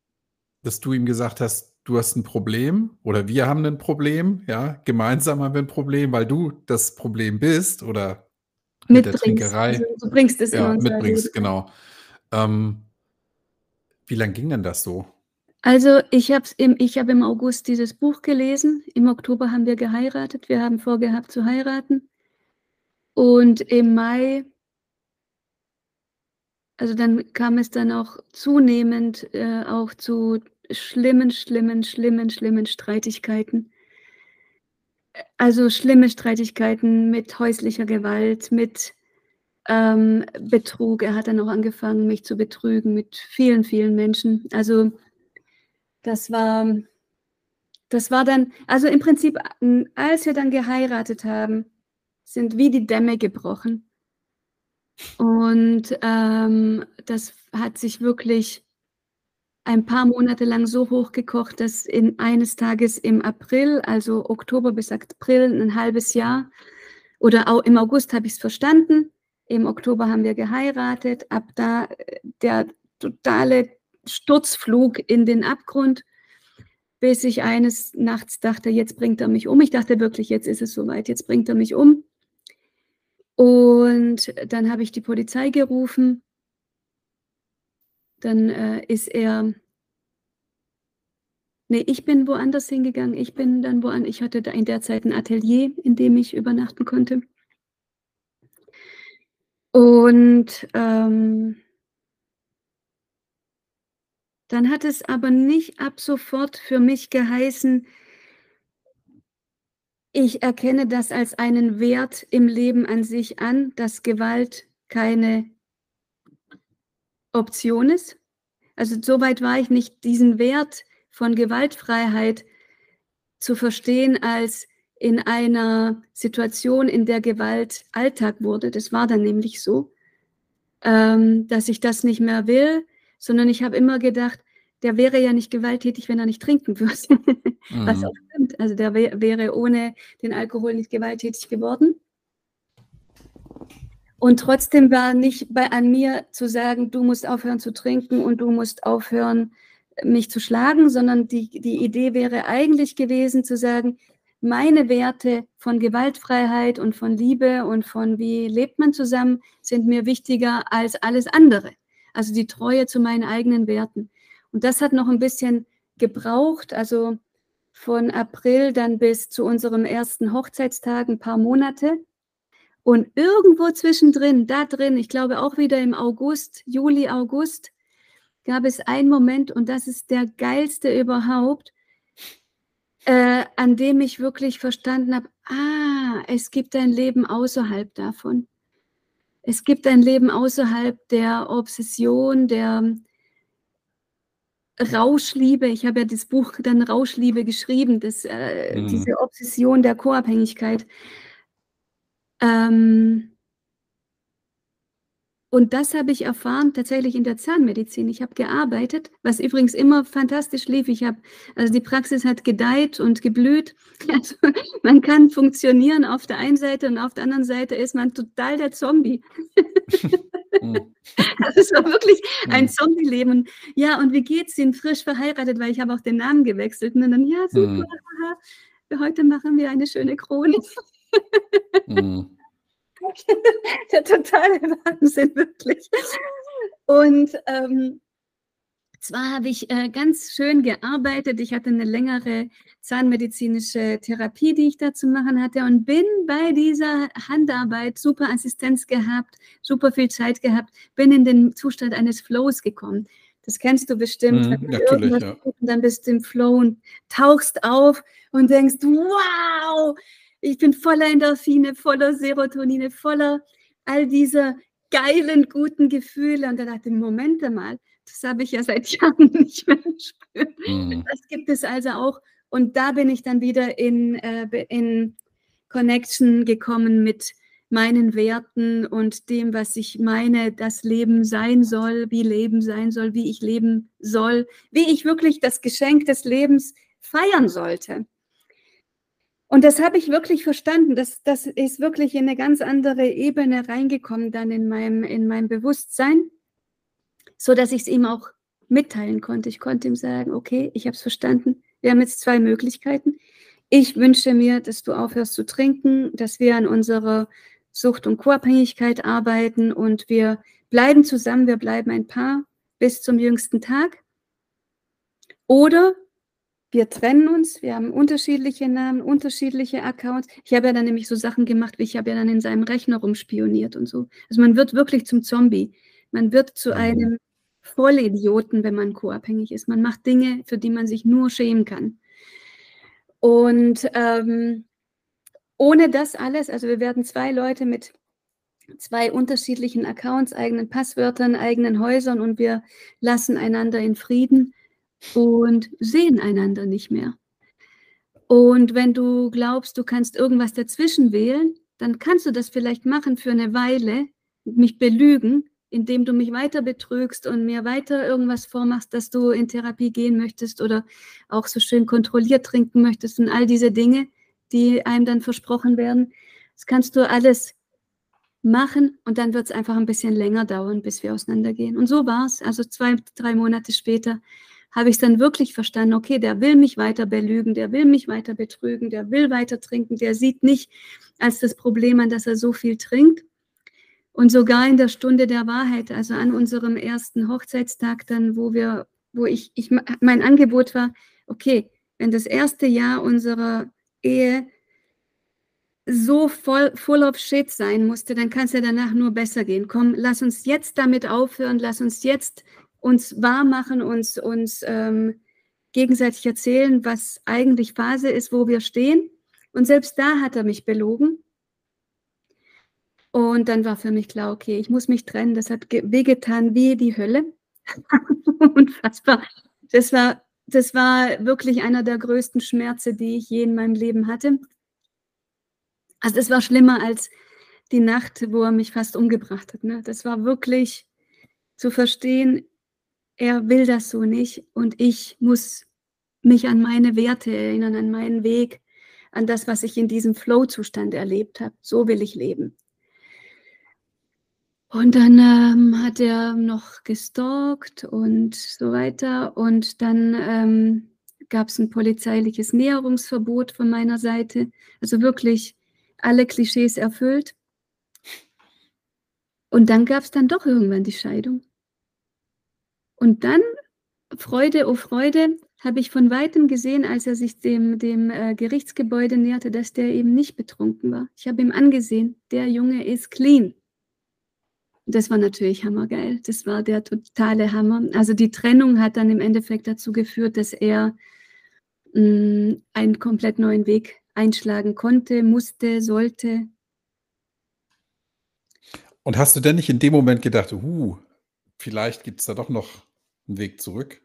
dass du ihm gesagt hast, du hast ein Problem oder wir haben ein Problem, ja, gemeinsam haben wir ein Problem, weil du das Problem bist oder mit der Trinkerei. Also, du bringst es ja, mitbringst, genau. Ähm, wie lang ging denn das so? Also ich habe im, hab im August dieses Buch gelesen. Im Oktober haben wir geheiratet. Wir haben vorgehabt zu heiraten. Und im Mai, also dann kam es dann auch zunehmend äh, auch zu schlimmen, schlimmen, schlimmen, schlimmen Streitigkeiten. Also schlimme Streitigkeiten mit häuslicher Gewalt, mit ähm, Betrug. Er hat dann auch angefangen, mich zu betrügen mit vielen, vielen Menschen. Also das war, das war dann, also im Prinzip, als wir dann geheiratet haben, sind wie die Dämme gebrochen. Und ähm, das hat sich wirklich ein paar Monate lang so hochgekocht, dass in eines Tages im April, also Oktober bis April, ein halbes Jahr, oder auch im August habe ich es verstanden. Im Oktober haben wir geheiratet. Ab da äh, der totale Sturzflug in den Abgrund, bis ich eines Nachts dachte, jetzt bringt er mich um. Ich dachte wirklich, jetzt ist es soweit, jetzt bringt er mich um. Und dann habe ich die Polizei gerufen. Dann äh, ist er, nee, ich bin woanders hingegangen. Ich bin dann woanders, ich hatte da in der Zeit ein Atelier, in dem ich übernachten konnte. Und ähm, dann hat es aber nicht ab sofort für mich geheißen, ich erkenne das als einen Wert im Leben an sich an, dass Gewalt keine Option ist. Also soweit war ich nicht, diesen Wert von Gewaltfreiheit zu verstehen als in einer Situation, in der Gewalt Alltag wurde. Das war dann nämlich so, ähm, dass ich das nicht mehr will, sondern ich habe immer gedacht, der wäre ja nicht gewalttätig, wenn er nicht trinken würde. mhm. Was auch stimmt. Also der wär, wäre ohne den Alkohol nicht gewalttätig geworden. Und trotzdem war nicht bei, an mir zu sagen, du musst aufhören zu trinken und du musst aufhören, mich zu schlagen, sondern die, die Idee wäre eigentlich gewesen zu sagen, meine Werte von Gewaltfreiheit und von Liebe und von wie lebt man zusammen sind mir wichtiger als alles andere. Also die Treue zu meinen eigenen Werten. Und das hat noch ein bisschen gebraucht, also von April dann bis zu unserem ersten Hochzeitstag ein paar Monate. Und irgendwo zwischendrin, da drin, ich glaube auch wieder im August, Juli, August, gab es einen Moment, und das ist der geilste überhaupt, äh, an dem ich wirklich verstanden habe, ah, es gibt ein Leben außerhalb davon. Es gibt ein Leben außerhalb der Obsession, der Rauschliebe. Ich habe ja das Buch dann Rauschliebe geschrieben, das, äh, mhm. diese Obsession der Co-Abhängigkeit. Ähm, und das habe ich erfahren tatsächlich in der Zahnmedizin. Ich habe gearbeitet, was übrigens immer fantastisch lief. Ich habe, also die Praxis hat gedeiht und geblüht. Also man kann funktionieren auf der einen Seite und auf der anderen Seite ist man total der Zombie. Das ist wirklich ein mhm. Zombie-Leben. Ja, und wie geht's? Sind frisch verheiratet, weil ich habe auch den Namen gewechselt. Und dann, ja, super. Mhm. Heute machen wir eine schöne Chronik. Mhm. der totale Wahnsinn, wirklich. Und ähm, zwar habe ich äh, ganz schön gearbeitet. Ich hatte eine längere zahnmedizinische Therapie, die ich da zu machen hatte und bin bei dieser Handarbeit super Assistenz gehabt, super viel Zeit gehabt, bin in den Zustand eines Flows gekommen. Das kennst du bestimmt. Mm, natürlich, ja. Und dann bist du im Flow und tauchst auf und denkst, wow, ich bin voller Endorphine, voller Serotonine, voller all dieser geilen, guten Gefühle. Und dann dachte ich, Moment mal, das habe ich ja seit Jahren nicht mehr gespürt. Mhm. Das gibt es also auch. Und da bin ich dann wieder in, äh, in Connection gekommen mit meinen Werten und dem, was ich meine, das Leben sein soll, wie Leben sein soll, wie ich leben soll, wie ich wirklich das Geschenk des Lebens feiern sollte. Und das habe ich wirklich verstanden. Das, das ist wirklich in eine ganz andere Ebene reingekommen dann in meinem, in meinem Bewusstsein, so dass ich es ihm auch mitteilen konnte. Ich konnte ihm sagen, okay, ich habe es verstanden. Wir haben jetzt zwei Möglichkeiten. Ich wünsche mir, dass du aufhörst zu trinken, dass wir an unserer Sucht- und Co-Abhängigkeit arbeiten und wir bleiben zusammen, wir bleiben ein Paar bis zum jüngsten Tag. Oder wir trennen uns, wir haben unterschiedliche Namen, unterschiedliche Accounts. Ich habe ja dann nämlich so Sachen gemacht, wie ich habe ja dann in seinem Rechner rumspioniert und so. Also man wird wirklich zum Zombie. Man wird zu mhm. einem Vollidioten, wenn man co-abhängig ist. Man macht Dinge, für die man sich nur schämen kann. Und ähm, ohne das alles, also wir werden zwei Leute mit zwei unterschiedlichen Accounts, eigenen Passwörtern, eigenen Häusern und wir lassen einander in Frieden und sehen einander nicht mehr. Und wenn du glaubst, du kannst irgendwas dazwischen wählen, dann kannst du das vielleicht machen für eine Weile, mich belügen, indem du mich weiter betrügst und mir weiter irgendwas vormachst, dass du in Therapie gehen möchtest oder auch so schön kontrolliert trinken möchtest und all diese Dinge, die einem dann versprochen werden. Das kannst du alles machen und dann wird es einfach ein bisschen länger dauern, bis wir auseinandergehen. Und so war es. Also zwei, drei Monate später habe ich es dann wirklich verstanden, okay, der will mich weiter belügen, der will mich weiter betrügen, der will weiter trinken, der sieht nicht als das Problem an, dass er so viel trinkt. Und sogar in der Stunde der Wahrheit, also an unserem ersten Hochzeitstag dann, wo wir, wo ich, ich mein Angebot war, okay, wenn das erste Jahr unserer Ehe so voll full of shit sein musste, dann kann es ja danach nur besser gehen. Komm, lass uns jetzt damit aufhören, lass uns jetzt uns wahr machen, uns, uns ähm, gegenseitig erzählen, was eigentlich Phase ist, wo wir stehen. Und selbst da hat er mich belogen. Und dann war für mich klar, okay, ich muss mich trennen. Das hat wehgetan wie die Hölle. Unfassbar. Das war, das war wirklich einer der größten Schmerze, die ich je in meinem Leben hatte. Also das war schlimmer als die Nacht, wo er mich fast umgebracht hat. Ne? Das war wirklich zu verstehen, er will das so nicht und ich muss mich an meine Werte erinnern, an meinen Weg, an das, was ich in diesem Flow-Zustand erlebt habe. So will ich leben. Und dann ähm, hat er noch gestalkt und so weiter. Und dann ähm, gab es ein polizeiliches Näherungsverbot von meiner Seite. Also wirklich alle Klischees erfüllt. Und dann gab es dann doch irgendwann die Scheidung. Und dann, Freude, oh Freude, habe ich von weitem gesehen, als er sich dem, dem äh, Gerichtsgebäude näherte, dass der eben nicht betrunken war. Ich habe ihm angesehen, der Junge ist clean. Das war natürlich hammergeil. Das war der totale Hammer. Also die Trennung hat dann im Endeffekt dazu geführt, dass er mh, mm, einen komplett neuen Weg einschlagen konnte, musste, sollte. Und hast du denn nicht in dem Moment gedacht, uh, vielleicht gibt es da doch noch einen Weg zurück?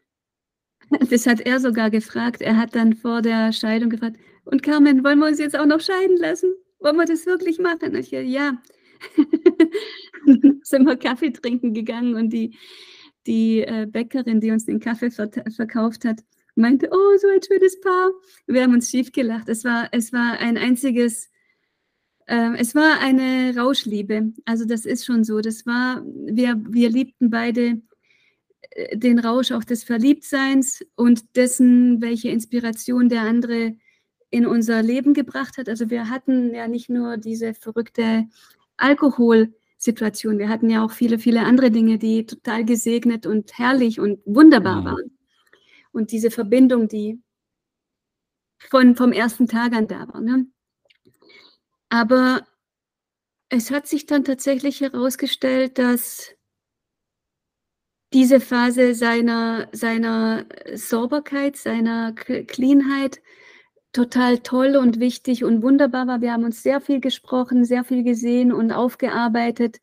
Das hat er sogar gefragt. Er hat dann vor der Scheidung gefragt, und Carmen, wollen wir uns jetzt auch noch scheiden lassen? Wollen wir das wirklich machen? Ich, ja. sind wir Kaffee trinken gegangen und die, die äh, Bäckerin, die uns den Kaffee ver verkauft hat, meinte, oh, so ein schönes Paar. Wir haben uns schief gelacht. Es war, es war ein einziges, äh, es war eine Rauschliebe. Also das ist schon so. Das war, wir, wir liebten beide äh, den Rausch auch des Verliebtseins und dessen, welche Inspiration der andere in unser Leben gebracht hat. Also wir hatten ja nicht nur diese verrückte Alkoholsituation, wir hatten ja auch viele, viele andere Dinge, die total gesegnet und herrlich und wunderbar mhm. waren. Und diese Verbindung, die von, vom ersten Tag an da war. Ne? Aber es hat sich dann tatsächlich herausgestellt, dass diese Phase seiner, seiner Sauberkeit, seiner Cleanheit total toll und wichtig und wunderbar war. Wir haben uns sehr viel gesprochen, sehr viel gesehen und aufgearbeitet.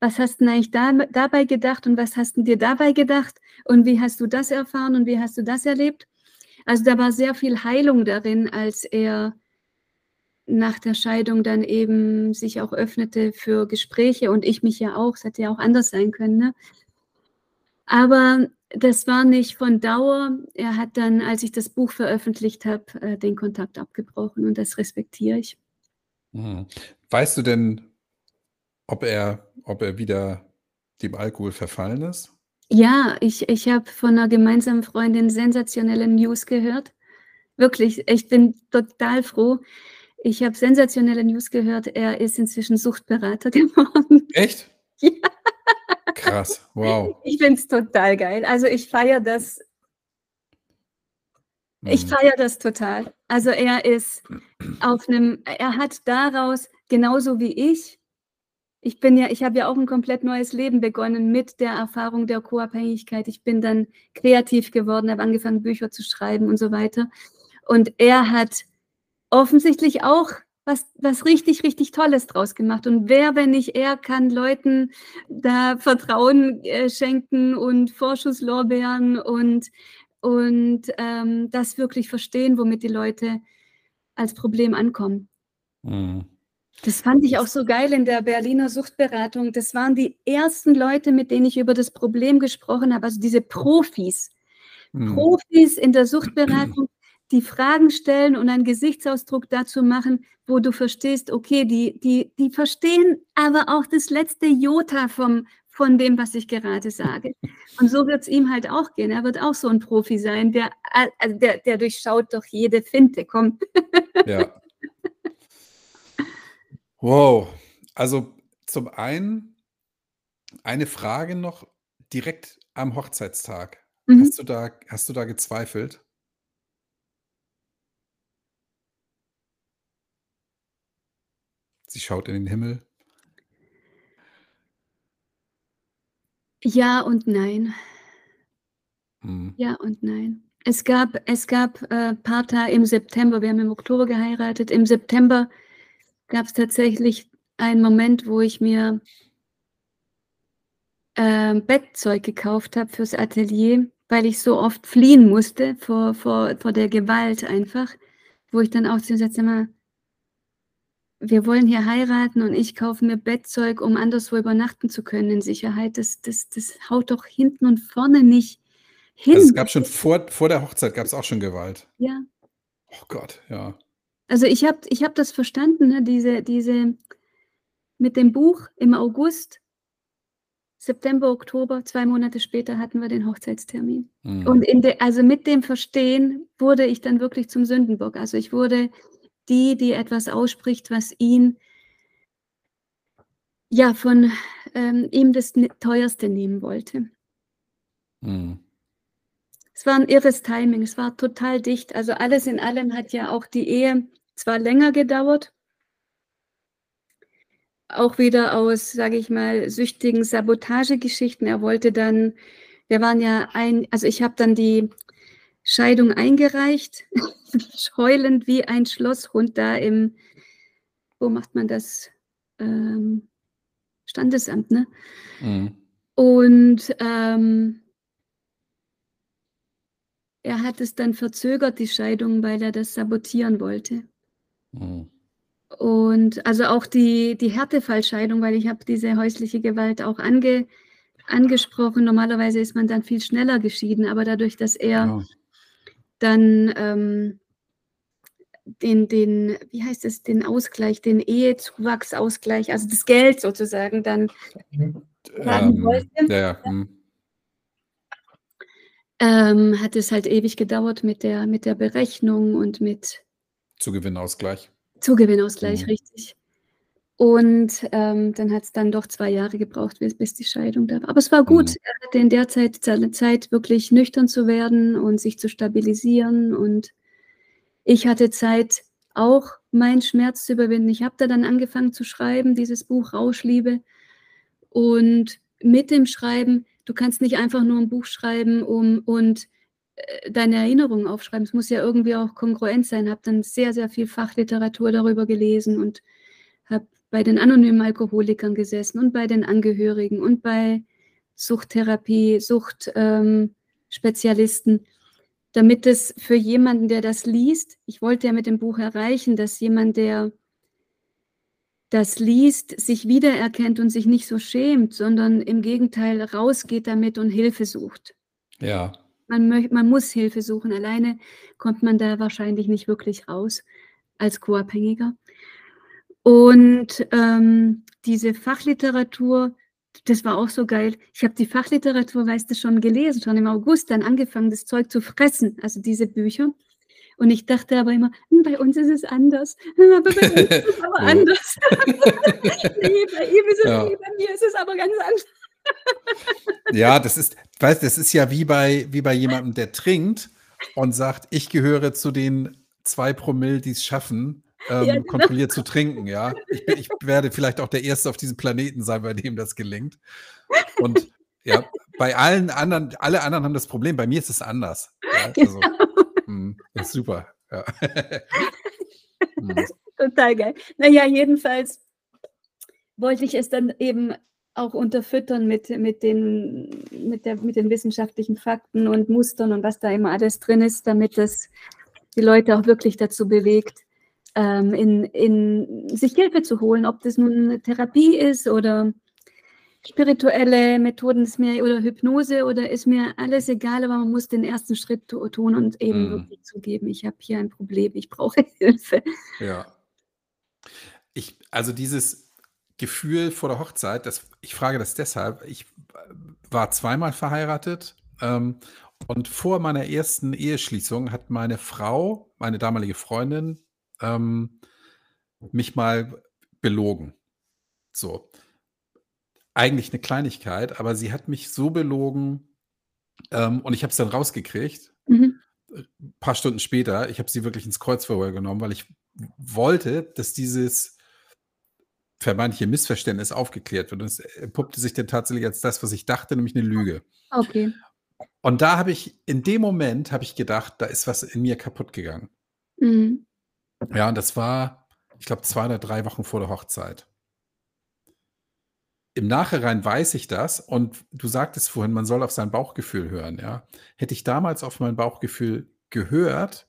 Was hast du eigentlich da, dabei gedacht und was hast du dir dabei gedacht und wie hast du das erfahren und wie hast du das erlebt? Also da war sehr viel Heilung darin, als er nach der Scheidung dann eben sich auch öffnete für Gespräche und ich mich ja auch. Es hätte ja auch anders sein können. Ne? Aber das war nicht von Dauer. Er hat dann, als ich das Buch veröffentlicht habe, äh, den Kontakt abgebrochen und das respektiere ich. Mhm. Weißt du denn, ob er, ob er wieder dem Alkohol verfallen ist? Ja, ich, ich habe von einer gemeinsamen Freundin sensationelle News gehört. Wirklich, ich bin total froh. Ich habe sensationelle News gehört. Er ist inzwischen Suchtberater geworden. Echt? Ja. Krass, wow. Ich finde es total geil. Also ich feiere das. Ich mhm. feiere das total. Also er ist auf einem, er hat daraus, genauso wie ich, ich bin ja, ich habe ja auch ein komplett neues Leben begonnen mit der Erfahrung der Co-Abhängigkeit. Ich bin dann kreativ geworden, habe angefangen, Bücher zu schreiben und so weiter. Und er hat offensichtlich auch was, was richtig, richtig Tolles draus gemacht. Und wer, wenn nicht er, kann Leuten da Vertrauen äh, schenken und Vorschusslorbeeren und, und ähm, das wirklich verstehen, womit die Leute als Problem ankommen. Mhm. Das fand ich auch so geil in der Berliner Suchtberatung. Das waren die ersten Leute, mit denen ich über das Problem gesprochen habe, also diese Profis. Mhm. Profis in der Suchtberatung, die Fragen stellen und einen Gesichtsausdruck dazu machen, wo du verstehst, okay, die, die, die verstehen aber auch das letzte Jota vom, von dem, was ich gerade sage. Und so wird es ihm halt auch gehen. Er wird auch so ein Profi sein, der, also der, der durchschaut doch jede Finte. Komm. Ja. Wow. Also zum einen eine Frage noch direkt am Hochzeitstag. Mhm. Hast du da, hast du da gezweifelt? Sie schaut in den Himmel. Ja und nein. Mhm. Ja und nein. Es gab, es gab äh, Partner im September, wir haben im Oktober geheiratet. Im September gab es tatsächlich einen Moment, wo ich mir äh, Bettzeug gekauft habe fürs Atelier, weil ich so oft fliehen musste vor, vor, vor der Gewalt einfach, wo ich dann auch zu gesagt habe, wir wollen hier heiraten und ich kaufe mir Bettzeug, um anderswo übernachten zu können in Sicherheit. Das, das, das haut doch hinten und vorne nicht hin. Also es gab schon vor, vor der Hochzeit gab es auch schon Gewalt. Ja. Oh Gott, ja. Also ich habe ich hab das verstanden, ne? diese, diese mit dem Buch im August September, Oktober, zwei Monate später hatten wir den Hochzeitstermin. Mhm. Und in de, also mit dem Verstehen wurde ich dann wirklich zum Sündenbock. Also ich wurde die, die etwas ausspricht, was ihn ja von ähm, ihm das teuerste nehmen wollte. Mhm. Es war ein irres Timing, es war total dicht. Also alles in allem hat ja auch die Ehe zwar länger gedauert, auch wieder aus, sage ich mal, süchtigen Sabotagegeschichten. Er wollte dann, wir waren ja ein, also ich habe dann die Scheidung eingereicht, heulend wie ein Schlosshund da im, wo macht man das? Ähm, Standesamt, ne? Mhm. Und ähm, er hat es dann verzögert, die Scheidung, weil er das sabotieren wollte. Mhm. Und also auch die, die Härtefallscheidung, weil ich habe diese häusliche Gewalt auch ange, angesprochen. Normalerweise ist man dann viel schneller geschieden, aber dadurch, dass er ja. Dann ähm, den, den, wie heißt es, den Ausgleich, den Ehezuwachsausgleich, also das Geld sozusagen dann ähm, wollte, ja, hm. ähm, hat es halt ewig gedauert mit der, mit der Berechnung und mit Zugewinnausgleich. Zugewinnausgleich, mhm. richtig. Und ähm, dann hat es dann doch zwei Jahre gebraucht, bis, die Scheidung da war. Aber es war gut. Mhm. Er hatte in der Zeit seine Zeit, wirklich nüchtern zu werden und sich zu stabilisieren. Und ich hatte Zeit, auch meinen Schmerz zu überwinden. Ich habe da dann angefangen zu schreiben, dieses Buch Rauschliebe. Und mit dem Schreiben, du kannst nicht einfach nur ein Buch schreiben um, und äh, deine Erinnerungen aufschreiben. Es muss ja irgendwie auch kongruent sein. Ich Habe dann sehr, sehr viel Fachliteratur darüber gelesen und habe bei den anonymen Alkoholikern gesessen und bei den Angehörigen und bei Suchttherapie, Suchtspezialisten, ähm, damit es für jemanden, der das liest, ich wollte ja mit dem Buch erreichen, dass jemand, der das liest, sich wiedererkennt und sich nicht so schämt, sondern im Gegenteil rausgeht damit und Hilfe sucht. Ja. Man, man muss Hilfe suchen. Alleine kommt man da wahrscheinlich nicht wirklich raus als Co-Abhängiger. Und ähm, diese Fachliteratur, das war auch so geil. Ich habe die Fachliteratur, weißt du, schon gelesen, schon im August dann angefangen, das Zeug zu fressen, also diese Bücher. Und ich dachte aber immer, hm, bei uns ist es anders. Aber bei uns ist es aber anders. nee, bei ihm ist es ja. nee, bei mir ist es aber ganz anders. ja, das ist, weißt, das ist ja wie bei, wie bei jemandem, der trinkt und sagt, ich gehöre zu den zwei Promille, die es schaffen, ähm, ja, genau. kontrolliert zu trinken, ja. Ich, ich, werde vielleicht auch der Erste auf diesem Planeten sein, bei dem das gelingt. Und ja, bei allen anderen, alle anderen haben das Problem, bei mir ist es anders. Ja, also, genau. mh, hm, ist super. Ja. hm. Total geil. Naja, jedenfalls wollte ich es dann eben auch unterfüttern mit, mit, den, mit, der, mit den wissenschaftlichen Fakten und Mustern und was da immer alles drin ist, damit das die Leute auch wirklich dazu bewegt, ähm, in, in sich Hilfe zu holen, ob das nun eine Therapie ist oder spirituelle Methoden ist mir oder Hypnose oder ist mir alles egal, aber man muss den ersten Schritt tun und eben mm. wirklich zugeben, ich habe hier ein Problem, ich brauche Hilfe. Ja. Ich, also dieses Gefühl vor der Hochzeit, das, ich frage das deshalb, ich war zweimal verheiratet ähm, und vor meiner ersten Eheschließung hat meine Frau, meine damalige Freundin, ähm, mich mal belogen. So. Eigentlich eine Kleinigkeit, aber sie hat mich so belogen ähm, und ich habe es dann rausgekriegt. Mhm. Ein paar Stunden später, ich habe sie wirklich ins Kreuzverhör genommen, weil ich wollte, dass dieses vermeintliche Missverständnis aufgeklärt wird. Und es entpuppte sich dann tatsächlich als das, was ich dachte, nämlich eine Lüge. Okay. Und da habe ich, in dem Moment habe ich gedacht, da ist was in mir kaputt gegangen. Mhm. Ja, und das war, ich glaube, zwei oder drei Wochen vor der Hochzeit. Im Nachhinein weiß ich das und du sagtest vorhin, man soll auf sein Bauchgefühl hören, ja. Hätte ich damals auf mein Bauchgefühl gehört,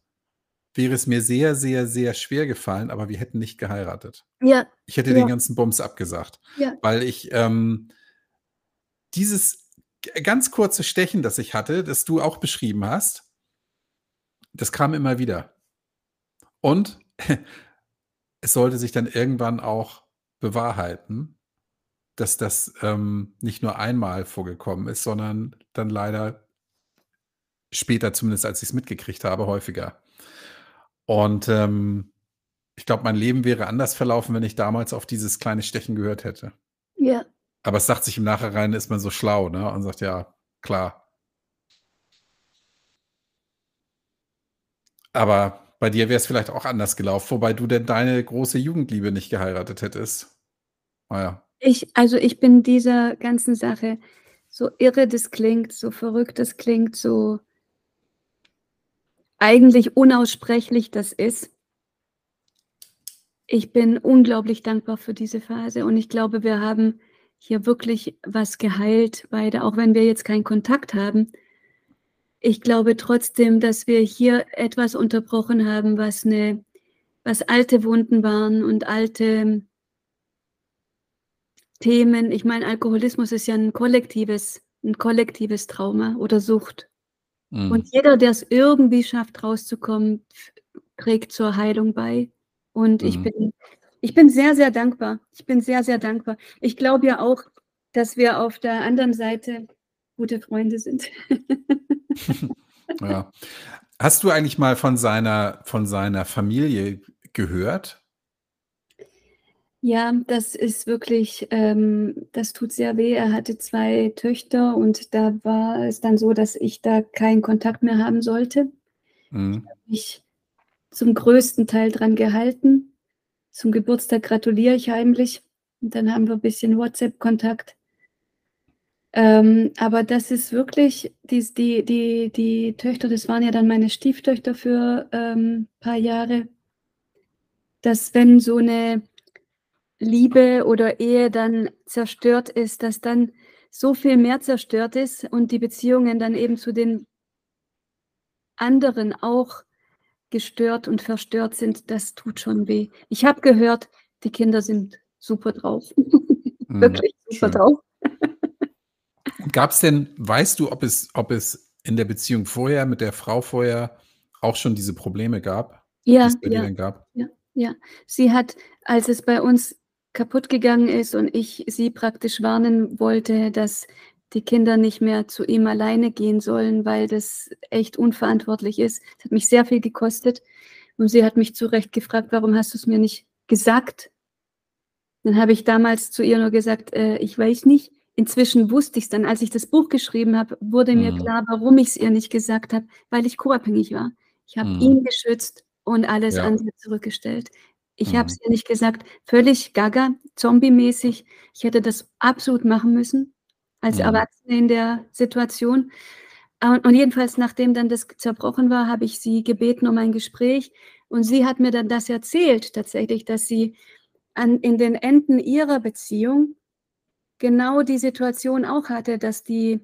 wäre es mir sehr, sehr, sehr schwer gefallen, aber wir hätten nicht geheiratet. Ja. Ich hätte ja. den ganzen Bums abgesagt. Ja. Weil ich ähm, dieses ganz kurze Stechen, das ich hatte, das du auch beschrieben hast, das kam immer wieder. Und es sollte sich dann irgendwann auch bewahrheiten. dass das ähm, nicht nur einmal vorgekommen ist, sondern dann leider später, zumindest als ich es mitgekriegt habe, häufiger. Und ähm, ich glaube, mein Leben wäre anders verlaufen, wenn ich damals auf dieses kleine Stechen gehört hätte. Ja. Aber es sagt sich im Nachhinein, ist man so schlau, ne? Und sagt, ja, klar. Aber bei dir wäre es vielleicht auch anders gelaufen, wobei du denn deine große Jugendliebe nicht geheiratet hättest. Naja. Ich, also ich bin dieser ganzen Sache, so irre das klingt, so verrückt das klingt, so eigentlich unaussprechlich das ist. Ich bin unglaublich dankbar für diese Phase und ich glaube, wir haben hier wirklich was geheilt, beide, auch wenn wir jetzt keinen Kontakt haben. Ich glaube trotzdem, dass wir hier etwas unterbrochen haben, was eine, was alte Wunden waren und alte Themen. Ich meine, Alkoholismus ist ja ein kollektives, ein kollektives Trauma oder Sucht. Mhm. Und jeder, der es irgendwie schafft, rauszukommen, trägt zur Heilung bei. Und mhm. ich bin, ich bin sehr, sehr dankbar. Ich bin sehr, sehr dankbar. Ich glaube ja auch, dass wir auf der anderen Seite gute Freunde sind. ja. Hast du eigentlich mal von seiner, von seiner Familie gehört? Ja, das ist wirklich, ähm, das tut sehr weh. Er hatte zwei Töchter und da war es dann so, dass ich da keinen Kontakt mehr haben sollte. Mhm. Ich habe mich zum größten Teil dran gehalten. Zum Geburtstag gratuliere ich heimlich und dann haben wir ein bisschen WhatsApp-Kontakt. Ähm, aber das ist wirklich, die, die, die, die Töchter, das waren ja dann meine Stieftöchter für ein ähm, paar Jahre, dass wenn so eine Liebe oder Ehe dann zerstört ist, dass dann so viel mehr zerstört ist und die Beziehungen dann eben zu den anderen auch gestört und verstört sind, das tut schon weh. Ich habe gehört, die Kinder sind super drauf. Mhm, Wirklich super schön. drauf. Gab es denn, weißt du, ob es, ob es in der Beziehung vorher mit der Frau vorher auch schon diese Probleme gab? Ja, ja, ja, ja. Sie hat, als es bei uns kaputt gegangen ist und ich sie praktisch warnen wollte, dass die Kinder nicht mehr zu ihm alleine gehen sollen, weil das echt unverantwortlich ist. Es hat mich sehr viel gekostet und sie hat mich zu Recht gefragt, warum hast du es mir nicht gesagt? Dann habe ich damals zu ihr nur gesagt, äh, ich weiß nicht. Inzwischen wusste ich es dann, als ich das Buch geschrieben habe, wurde mhm. mir klar, warum ich es ihr nicht gesagt habe, weil ich co-abhängig war. Ich habe mhm. ihn geschützt und alles ja. an sie zurückgestellt. Ich mhm. habe es ihr nicht gesagt, völlig gaga, zombie-mäßig. Ich hätte das absolut machen müssen, als mhm. Erwachsene in der Situation. Und, und jedenfalls, nachdem dann das zerbrochen war, habe ich sie gebeten um ein Gespräch. Und sie hat mir dann das erzählt, tatsächlich, dass sie an, in den Enden ihrer Beziehung genau die Situation auch hatte, dass die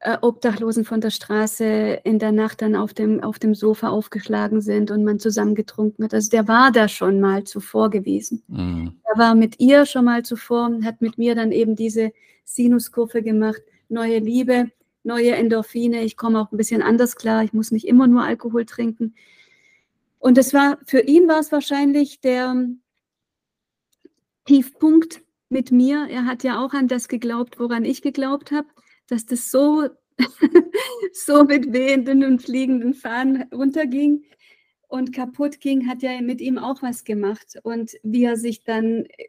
äh, Obdachlosen von der Straße in der Nacht dann auf dem, auf dem Sofa aufgeschlagen sind und man zusammen getrunken hat. Also der war da schon mal zuvor gewesen. Mhm. Er war mit ihr schon mal zuvor und hat mit mir dann eben diese Sinuskurve gemacht, neue Liebe, neue Endorphine. Ich komme auch ein bisschen anders klar. Ich muss nicht immer nur Alkohol trinken. Und das war, für ihn war es wahrscheinlich der Tiefpunkt mit mir. Er hat ja auch an das geglaubt, woran ich geglaubt habe dass das so, so mit wehenden und fliegenden Fahnen runterging und kaputt ging, hat ja mit ihm auch was gemacht. Und wie er sich dann äh,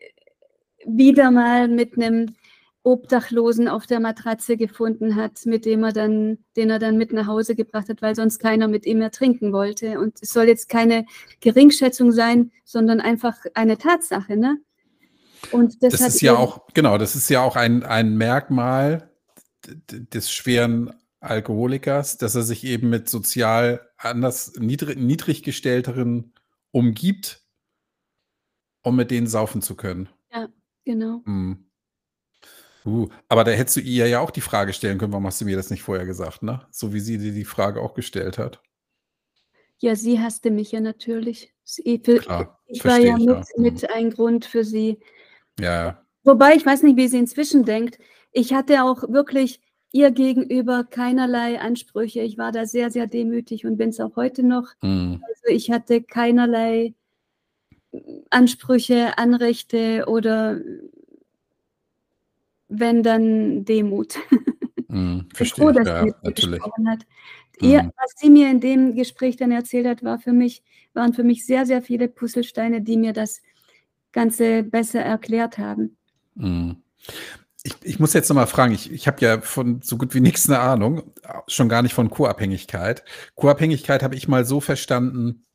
wieder mal mit einem Obdachlosen auf der Matratze gefunden hat, mit dem er dann, den er dann mit nach Hause gebracht hat, weil sonst keiner mit ihm mehr trinken wollte. Und es soll jetzt keine Geringschätzung sein, sondern einfach eine Tatsache, ne? Und das, das ist ja auch, genau, das ist ja auch ein, ein Merkmal des schweren Alkoholikers, dass er sich eben mit sozial anders niedrig, niedrig gestellteren umgibt, um mit denen saufen zu können. Ja, genau. Hm. Uh, aber da hättest du ihr ja auch die Frage stellen können, warum hast du mir das nicht vorher gesagt, ne? So wie sie dir die Frage auch gestellt hat. Ja, sie hasste mich ja natürlich. Sie, für, ich war ja, ich, mit, ja. mit hm. ein Grund für sie. Ja. Wobei ich weiß nicht, wie sie inzwischen denkt. Ich hatte auch wirklich ihr gegenüber keinerlei Ansprüche. Ich war da sehr, sehr demütig und bin es auch heute noch. Mhm. Also ich hatte keinerlei Ansprüche, Anrechte oder wenn dann Demut. Mm, verstehe, froh, ja, natürlich. Hat. Ihr, mm. was sie mir in dem Gespräch dann erzählt hat, war für mich, waren für mich sehr, sehr viele Puzzlesteine, die mir das Ganze besser erklärt haben. Mm. Ich, ich, muss jetzt nochmal fragen, ich, ich habe ja von so gut wie nichts eine Ahnung, schon gar nicht von Co-Abhängigkeit. Co-Abhängigkeit habe ich mal so verstanden,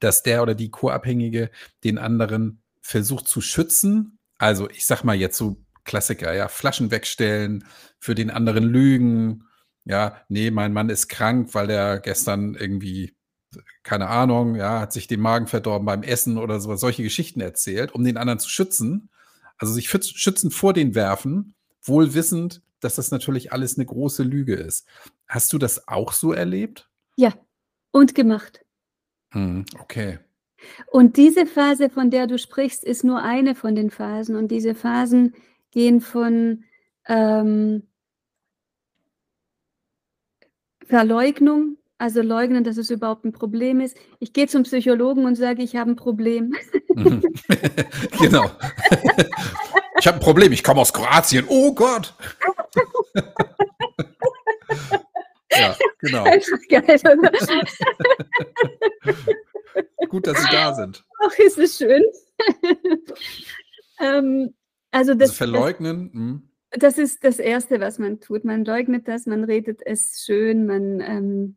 dass der oder die Co-Abhängige den anderen versucht zu schützen. Also ich sag mal jetzt so Klassiker, ja, Flaschen wegstellen, für den anderen lügen. Ja, nee, mein Mann ist krank, weil der gestern irgendwie, keine Ahnung, ja, hat sich den Magen verdorben beim Essen oder so, solche Geschichten erzählt, um den anderen zu schützen. Also sich schützen vor den Werfen, wohl wissend, dass das natürlich alles eine große Lüge ist. Hast du das auch so erlebt? Ja, und gemacht. Hm, okay. Und diese Phase, von der du sprichst, ist nur eine von den Phasen. Und diese Phasen gehen von ähm, Verleugnung, also leugnen, dass es überhaupt ein Problem ist. Ich gehe zum Psychologen und sage, ich habe ein Problem. genau. ich habe ein Problem, ich komme aus Kroatien. Oh Gott. ja, genau. Einfach geil? Gut, dass Sie da sind. Ach, ist es schön. ähm, also, das, also verleugnen. Hm. Das ist das Erste, was man tut. Man leugnet das, man redet es schön, man ähm,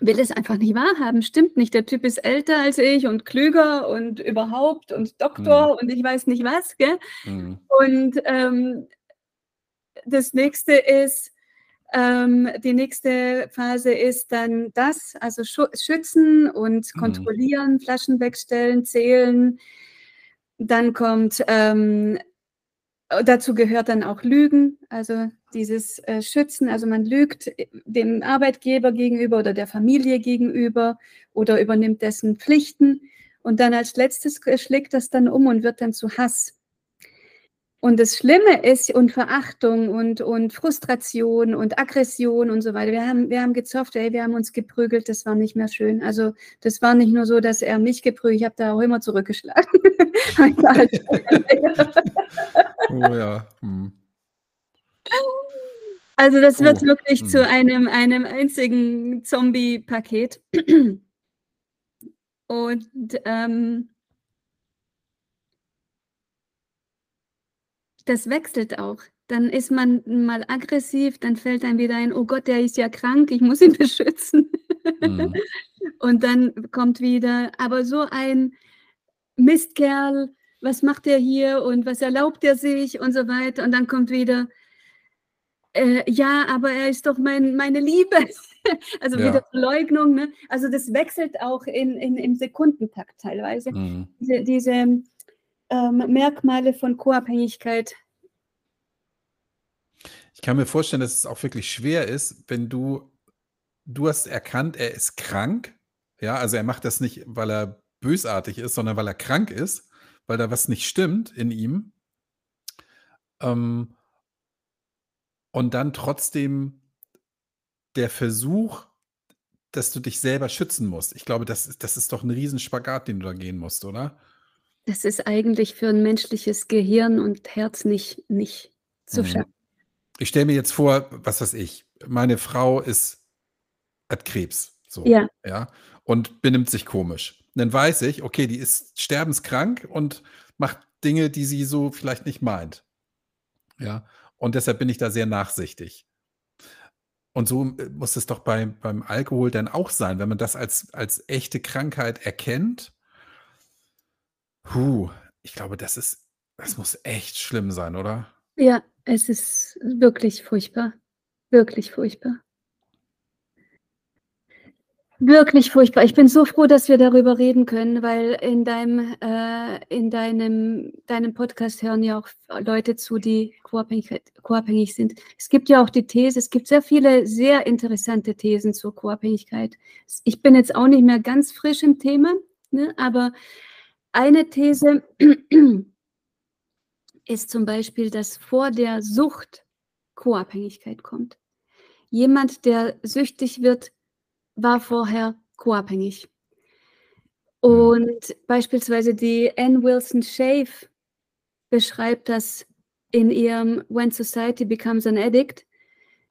will es einfach nicht wahrhaben. Stimmt nicht. Der Typ ist älter als ich und klüger und überhaupt und Doktor mhm. und ich weiß nicht was. Gell? Mhm. Und ähm, das nächste ist, ähm, die nächste Phase ist dann das, also schützen und mhm. kontrollieren, mhm. Flaschen wegstellen, zählen. Dann kommt ähm, äh, dazu gehört dann auch Lügen, also dieses äh, Schützen, also man lügt äh, dem Arbeitgeber gegenüber oder der Familie gegenüber oder übernimmt dessen Pflichten und dann als letztes schlägt das dann um und wird dann zu Hass. Und das Schlimme ist und Verachtung und, und Frustration und Aggression und so weiter. Wir haben, wir haben gezofft, ey, wir haben uns geprügelt, das war nicht mehr schön. Also das war nicht nur so, dass er mich geprügelt, ich habe da auch immer zurückgeschlagen. oh ja. Hm. Also das wird oh. wirklich hm. zu einem, einem einzigen Zombie-Paket. Und ähm, das wechselt auch. Dann ist man mal aggressiv, dann fällt einem wieder ein, oh Gott, der ist ja krank, ich muss ihn beschützen. Mhm. Und dann kommt wieder, aber so ein Mistkerl, was macht er hier und was erlaubt er sich und so weiter. Und dann kommt wieder, äh, ja, aber er ist doch mein, meine Liebe. also ja. wieder Verleugnung. Ne? Also das wechselt auch in, in, im Sekundentakt teilweise. Mhm. Diese, diese ähm, Merkmale von Co-Abhängigkeit. Ich kann mir vorstellen, dass es auch wirklich schwer ist, wenn du, du hast erkannt, er ist krank. Ja, also er macht das nicht, weil er bösartig ist, sondern weil er krank ist, weil da was nicht stimmt in ihm. Ähm, und dann trotzdem der Versuch, dass du dich selber schützen musst. Ich glaube, das ist, das ist doch ein Riesenspagat, den du da gehen musst, oder? Das ist eigentlich für ein menschliches Gehirn und Herz nicht, nicht zu mhm. schaffen. Ich stelle mir jetzt vor, was weiß ich, meine Frau ist, hat Krebs. So, ja. ja. Und benimmt sich komisch. dann weiß ich, okay, die ist sterbenskrank und macht Dinge, die sie so vielleicht nicht meint. Ja. Und deshalb bin ich da sehr nachsichtig. Und so äh, muss es doch bei, beim Alkohol dann auch sein, wenn man das als, als echte Krankheit erkennt Puh, ich glaube, das ist das muss echt schlimm sein, oder? Ja, es ist wirklich furchtbar. Wirklich furchtbar. Wirklich furchtbar. Ich bin so froh, dass wir darüber reden können, weil in deinem, äh, in deinem, deinem Podcast hören ja auch Leute zu, die co-abhängig sind. Es gibt ja auch die These, es gibt sehr viele sehr interessante Thesen zur Co-Abhängigkeit. Ich bin jetzt auch nicht mehr ganz frisch im Thema, ne, aber eine These ist zum Beispiel, dass vor der Sucht Co-Abhängigkeit kommt. Jemand, der süchtig wird, war vorher co-abhängig. Und beispielsweise die Anne Wilson Shave beschreibt das in ihrem When Society Becomes an Addict,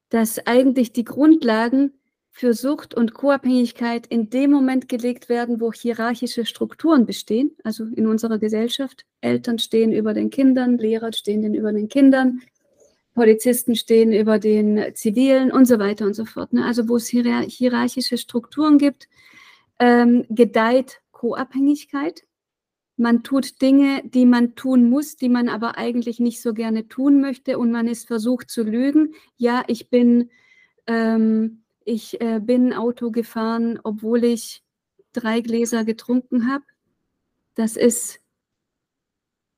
dass eigentlich die Grundlagen für Sucht und Co-Abhängigkeit in dem Moment gelegt werden, wo hierarchische Strukturen bestehen, also in unserer Gesellschaft. Eltern stehen über den Kindern, Lehrer stehen über den Kindern, Polizisten stehen über den Zivilen und so weiter und so fort. Ne? Also wo es hierarchische Strukturen gibt, ähm, gedeiht Co-Abhängigkeit. Man tut Dinge, die man tun muss, die man aber eigentlich nicht so gerne tun möchte und man ist versucht zu lügen. Ja, ich bin, ähm, ich äh, bin Auto gefahren, obwohl ich drei Gläser getrunken habe. Das ist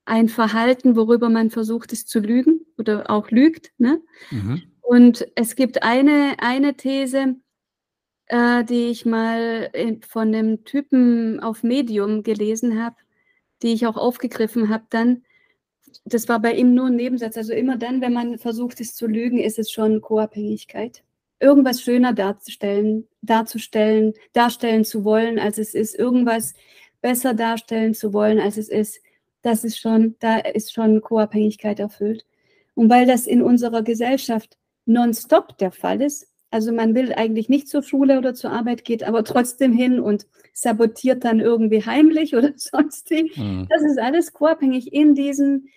ein Verhalten, worüber man versucht es zu lügen oder auch lügt. Ne? Mhm. Und es gibt eine, eine These, äh, die ich mal in, von einem Typen auf Medium gelesen habe, die ich auch aufgegriffen habe dann. Das war bei ihm nur ein Nebensatz. Also immer dann, wenn man versucht, es zu lügen, ist es schon Co-Abhängigkeit. Irgendwas schöner darzustellen, darzustellen, darstellen zu wollen, als es ist. Irgendwas besser darstellen zu wollen, als es ist. Das ist schon, da ist schon Co-Abhängigkeit erfüllt. Und weil das in unserer Gesellschaft nonstop der Fall ist, also man will eigentlich nicht zur Schule oder zur Arbeit, geht aber trotzdem hin und sabotiert dann irgendwie heimlich oder sonst wie. Mhm. Das ist alles co-abhängig in diesen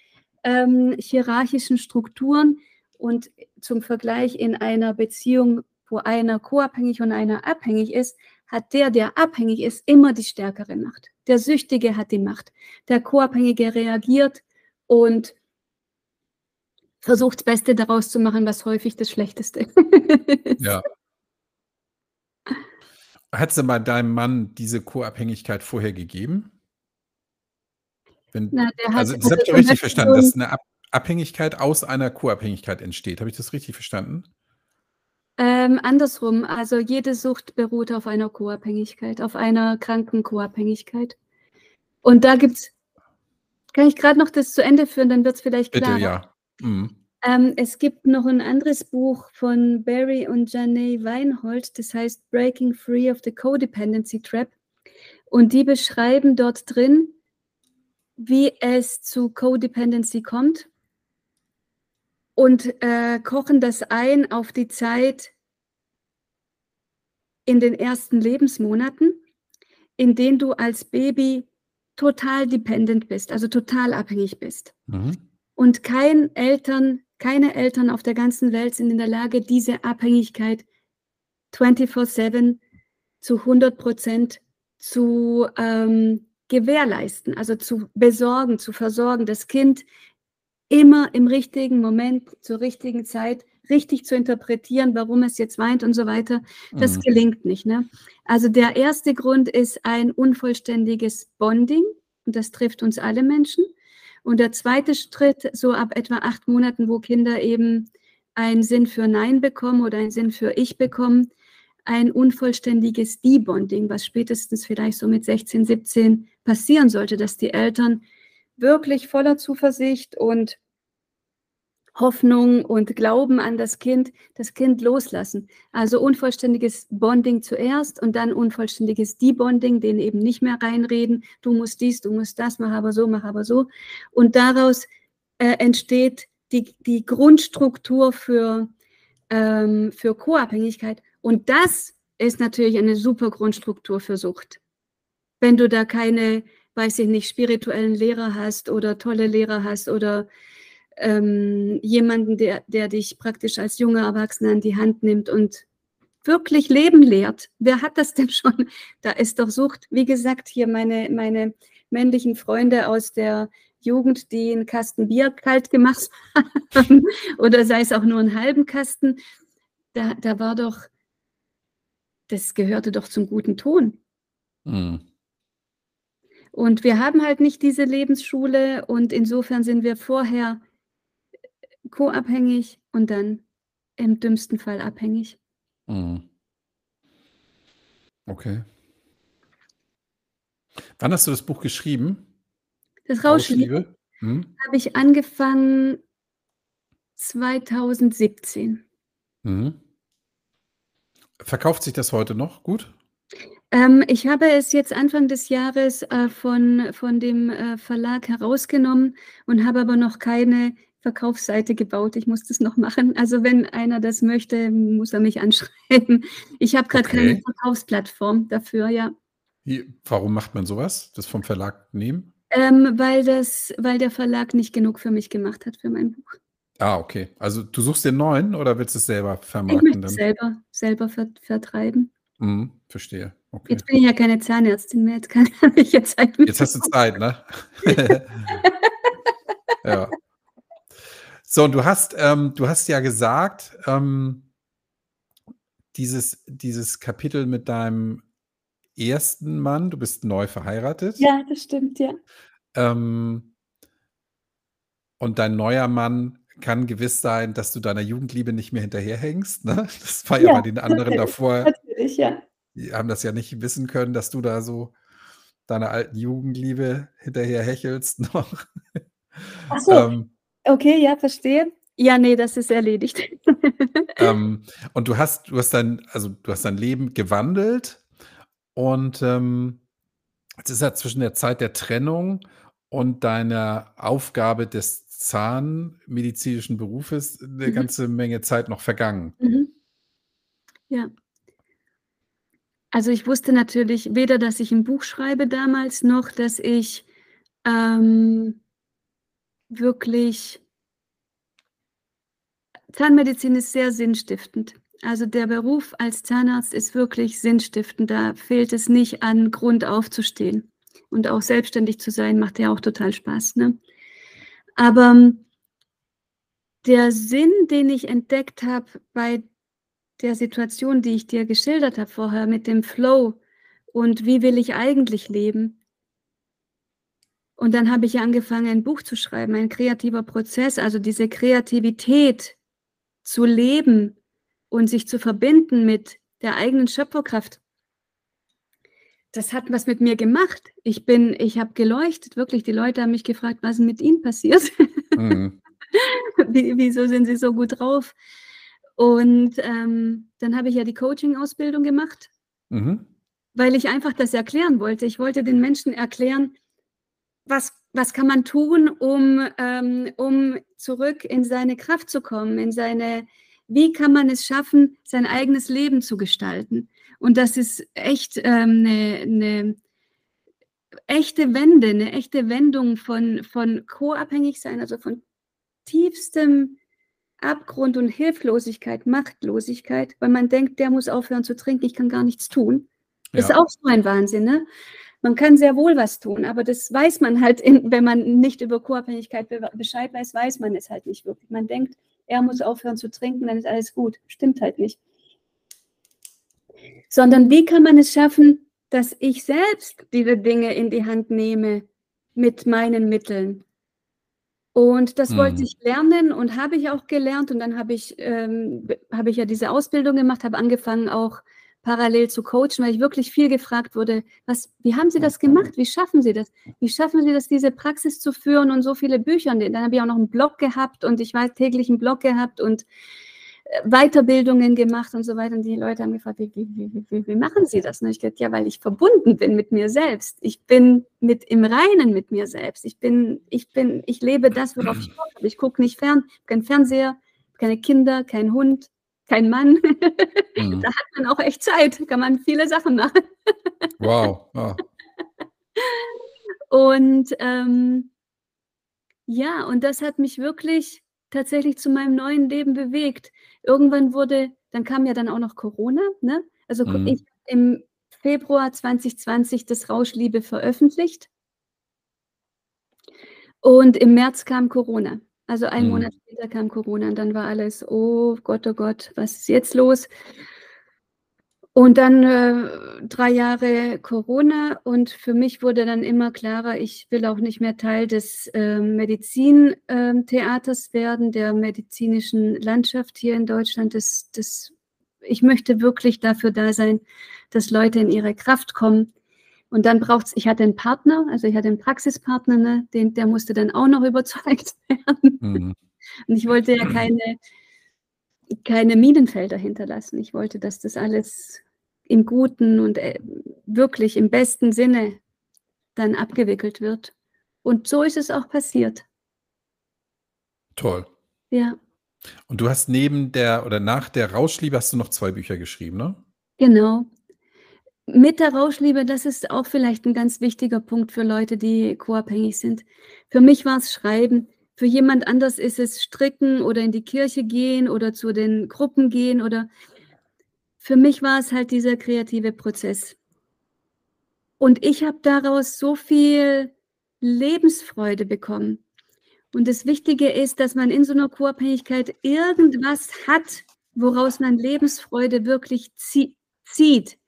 ähm, hierarchischen Strukturen und zum Vergleich in einer Beziehung, wo einer co-abhängig und einer abhängig ist, hat der, der abhängig ist, immer die stärkere Macht. Der Süchtige hat die Macht. Der Co-Abhängige reagiert und versucht das Beste daraus zu machen, was häufig das Schlechteste ist. Ja. Hat sie mal deinem Mann diese Co-Abhängigkeit vorher gegeben? Wenn, Na, also, das habe ich richtig verstanden, dass eine Abhängigkeit aus einer Co-Abhängigkeit entsteht. Habe ich das richtig verstanden? Ähm, andersrum, also jede Sucht beruht auf einer Co-Abhängigkeit, auf einer kranken Co-Abhängigkeit. Und da gibt es, kann ich gerade noch das zu Ende führen, dann wird es vielleicht klar. Bitte, ja. Mhm. Ähm, es gibt noch ein anderes Buch von Barry und Janae Weinhold, das heißt Breaking Free of the Codependency Trap. Und die beschreiben dort drin, wie es zu Codependency kommt und äh, kochen das ein auf die Zeit in den ersten Lebensmonaten, in denen du als Baby total dependent bist, also total abhängig bist. Mhm. Und kein Eltern, keine Eltern auf der ganzen Welt sind in der Lage, diese Abhängigkeit 24-7 zu 100 Prozent zu ähm, gewährleisten, also zu besorgen, zu versorgen. Das Kind immer im richtigen Moment, zur richtigen Zeit richtig zu interpretieren, warum es jetzt weint und so weiter, das mhm. gelingt nicht. Ne? Also der erste Grund ist ein unvollständiges Bonding und das trifft uns alle Menschen. Und der zweite Schritt, so ab etwa acht Monaten, wo Kinder eben einen Sinn für Nein bekommen oder einen Sinn für Ich bekommen, ein unvollständiges Debonding, was spätestens vielleicht so mit 16, 17 passieren sollte, dass die Eltern wirklich voller Zuversicht und Hoffnung und Glauben an das Kind, das Kind loslassen. Also unvollständiges Bonding zuerst und dann unvollständiges Debonding, den eben nicht mehr reinreden, du musst dies, du musst das, mach aber so, mach aber so. Und daraus äh, entsteht die, die Grundstruktur für, ähm, für Co-Abhängigkeit. Und das ist natürlich eine super Grundstruktur für Sucht. Wenn du da keine weiß ich nicht, spirituellen Lehrer hast oder tolle Lehrer hast oder ähm, jemanden, der, der dich praktisch als junger Erwachsener an die Hand nimmt und wirklich Leben lehrt. Wer hat das denn schon? Da ist doch Sucht. Wie gesagt, hier meine, meine männlichen Freunde aus der Jugend, die einen Kasten Bier kalt gemacht haben oder sei es auch nur einen halben Kasten, da, da war doch, das gehörte doch zum guten Ton. Mhm. Und wir haben halt nicht diese Lebensschule und insofern sind wir vorher co-abhängig und dann im dümmsten Fall abhängig. Mhm. Okay. Wann hast du das Buch geschrieben? Das Rauschliebe hm? habe ich angefangen 2017. Mhm. Verkauft sich das heute noch gut? Ähm, ich habe es jetzt Anfang des Jahres äh, von, von dem äh, Verlag herausgenommen und habe aber noch keine Verkaufsseite gebaut. Ich muss das noch machen. Also wenn einer das möchte, muss er mich anschreiben. Ich habe gerade okay. keine Verkaufsplattform dafür, ja. Warum macht man sowas? Das vom Verlag nehmen? Ähm, weil, das, weil der Verlag nicht genug für mich gemacht hat für mein Buch. Ah, okay. Also du suchst den neuen oder willst du es selber vermarkten? Ich möchte es selber, selber ver vertreiben. Mhm, verstehe. Okay. Jetzt bin ich ja keine Zahnärztin mehr, jetzt kann ich jetzt Zeit mit. Jetzt hast du Zeit, ne? ja. So, und du hast, ähm, du hast ja gesagt, ähm, dieses, dieses Kapitel mit deinem ersten Mann, du bist neu verheiratet. Ja, das stimmt, ja. Ähm, und dein neuer Mann kann gewiss sein, dass du deiner Jugendliebe nicht mehr hinterherhängst. Ne? Das war ja, ja bei den anderen davor. Natürlich, ja. Die haben das ja nicht wissen können, dass du da so deiner alten Jugendliebe hinterher hechelst noch. Ach so. ähm, okay, ja, verstehe. Ja, nee, das ist erledigt. ähm, und du hast, du hast dein, also du hast dein Leben gewandelt und ähm, es ist ja zwischen der Zeit der Trennung und deiner Aufgabe des zahnmedizinischen Berufes eine mhm. ganze Menge Zeit noch vergangen. Mhm. Ja. Also ich wusste natürlich weder, dass ich ein Buch schreibe damals, noch dass ich ähm, wirklich Zahnmedizin ist sehr sinnstiftend. Also der Beruf als Zahnarzt ist wirklich sinnstiftend. Da fehlt es nicht an Grund aufzustehen. Und auch selbstständig zu sein, macht ja auch total Spaß. Ne? Aber ähm, der Sinn, den ich entdeckt habe bei der Situation, die ich dir geschildert habe vorher mit dem Flow und wie will ich eigentlich leben. Und dann habe ich angefangen, ein Buch zu schreiben, ein kreativer Prozess, also diese Kreativität zu leben und sich zu verbinden mit der eigenen Schöpferkraft das hat was mit mir gemacht. Ich bin, ich habe geleuchtet, wirklich. Die Leute haben mich gefragt, was ist mit Ihnen passiert? Mhm. Wie, wieso sind Sie so gut drauf? Und ähm, dann habe ich ja die Coaching-Ausbildung gemacht, mhm. weil ich einfach das erklären wollte. Ich wollte den Menschen erklären, was, was kann man tun, um, ähm, um zurück in seine Kraft zu kommen, in seine, wie kann man es schaffen, sein eigenes Leben zu gestalten. Und das ist echt ähm, eine, eine echte Wende, eine echte Wendung von, von co-abhängig sein, also von tiefstem Abgrund und Hilflosigkeit, Machtlosigkeit, weil man denkt, der muss aufhören zu trinken, ich kann gar nichts tun. Das ja. ist auch so ein Wahnsinn, ne? Man kann sehr wohl was tun, aber das weiß man halt, in, wenn man nicht über Co-Abhängigkeit Bescheid weiß, weiß man es halt nicht wirklich. Man denkt, er muss aufhören zu trinken, dann ist alles gut. Stimmt halt nicht sondern wie kann man es schaffen, dass ich selbst diese Dinge in die Hand nehme mit meinen Mitteln. Und das hm. wollte ich lernen und habe ich auch gelernt. Und dann habe ich, ähm, habe ich ja diese Ausbildung gemacht, habe angefangen auch parallel zu coachen, weil ich wirklich viel gefragt wurde, was, wie haben Sie das gemacht? Wie schaffen Sie das? Wie schaffen Sie das, diese Praxis zu führen und so viele Bücher? Und dann habe ich auch noch einen Blog gehabt und ich weiß täglich einen Blog gehabt und Weiterbildungen gemacht und so weiter. Und die Leute haben gefragt, wie, wie, wie, wie machen Sie das? Und ich gesagt, ja, weil ich verbunden bin mit mir selbst. Ich bin mit im Reinen mit mir selbst. Ich bin, ich bin, ich lebe das, worauf ich Bock habe. Ich gucke nicht fern, kein Fernseher, keine Kinder, kein Hund, kein Mann. Mhm. Da hat man auch echt Zeit, kann man viele Sachen machen. Wow. wow. Und ähm, ja, und das hat mich wirklich tatsächlich zu meinem neuen Leben bewegt. Irgendwann wurde, dann kam ja dann auch noch Corona, ne? Also mhm. ich im Februar 2020 das Rauschliebe veröffentlicht. Und im März kam Corona. Also einen mhm. Monat später kam Corona und dann war alles, oh Gott, oh Gott, was ist jetzt los? Und dann äh, drei Jahre Corona und für mich wurde dann immer klarer, ich will auch nicht mehr Teil des äh, Medizintheaters äh, werden, der medizinischen Landschaft hier in Deutschland. Das, das, ich möchte wirklich dafür da sein, dass Leute in ihre Kraft kommen. Und dann braucht es, ich hatte einen Partner, also ich hatte einen Praxispartner, ne, den, der musste dann auch noch überzeugt werden. Mhm. Und ich wollte ja keine keine Minenfelder hinterlassen. Ich wollte, dass das alles im guten und äh, wirklich im besten Sinne dann abgewickelt wird. Und so ist es auch passiert. Toll. Ja. Und du hast neben der oder nach der Rauschliebe hast du noch 2 Bücher geschrieben, ne? Genau. Mit der Rauschliebe, das ist auch vielleicht ein ganz wichtiger Punkt für Leute, die co-abhängig sind. Für mich war es Schreiben. Für jemand anders ist es Stricken oder in die Kirche gehen oder zu den Gruppen gehen oder für mich war es halt dieser kreative Prozess. Und ich habe daraus so viel Lebensfreude bekommen. Und das Wichtige ist, dass man in so einer Co-Abhängigkeit irgendwas hat, woraus man Lebensfreude wirklich zieht.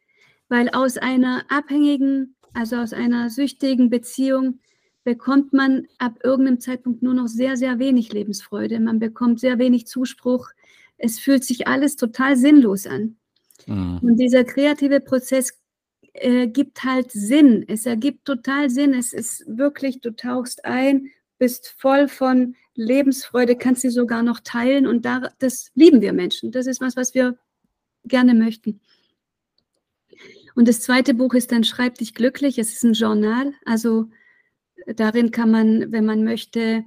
Weil aus einer abhängigen, also aus einer süchtigen Beziehung bekommt man ab irgendeinem Zeitpunkt nur noch sehr, sehr wenig Lebensfreude. Man bekommt sehr wenig Zuspruch. Es fühlt sich alles total sinnlos an. Mhm. Und dieser kreative Prozess äh, gibt halt Sinn. Es ergibt total Sinn. Es ist wirklich, du tauchst ein bist voll von Lebensfreude, kannst sie sogar noch teilen und da, das lieben wir Menschen. Das ist was, was wir gerne möchten. Und das zweite Buch ist dann Schreib dich glücklich. Es ist ein Journal. Also darin kann man, wenn man möchte,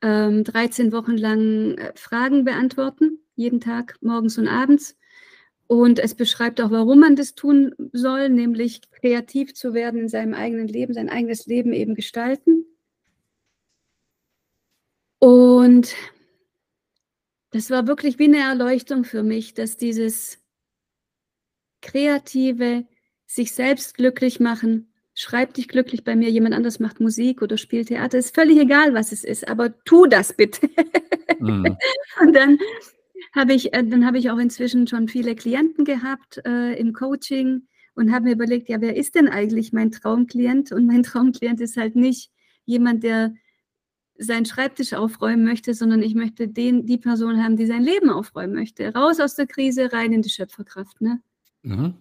13 ähm, Wochen lang äh, Fragen beantworten, jeden Tag, morgens und abends. Und es beschreibt auch, warum man das tun soll, nämlich kreativ zu werden in seinem eigenen Leben, sein eigenes Leben eben gestalten. Und das war wirklich wie eine Erleuchtung für mich, dass dieses kreative, sich selbst glücklich machen, schreib dich glücklich bei mir, jemand anders macht Musik oder spielt Theater, ist völlig egal, was es ist, aber tu das bitte. Mhm. Und dann habe ich, äh, dann habe ich auch inzwischen schon viele Klienten gehabt äh, im Coaching und habe mir überlegt, ja, wer ist denn eigentlich mein Traumklient? Und mein Traumklient ist halt nicht jemand, der seinen Schreibtisch aufräumen möchte, sondern ich möchte den, die Person haben, die sein Leben aufräumen möchte. Raus aus der Krise, rein in die Schöpferkraft. Ne? Mhm.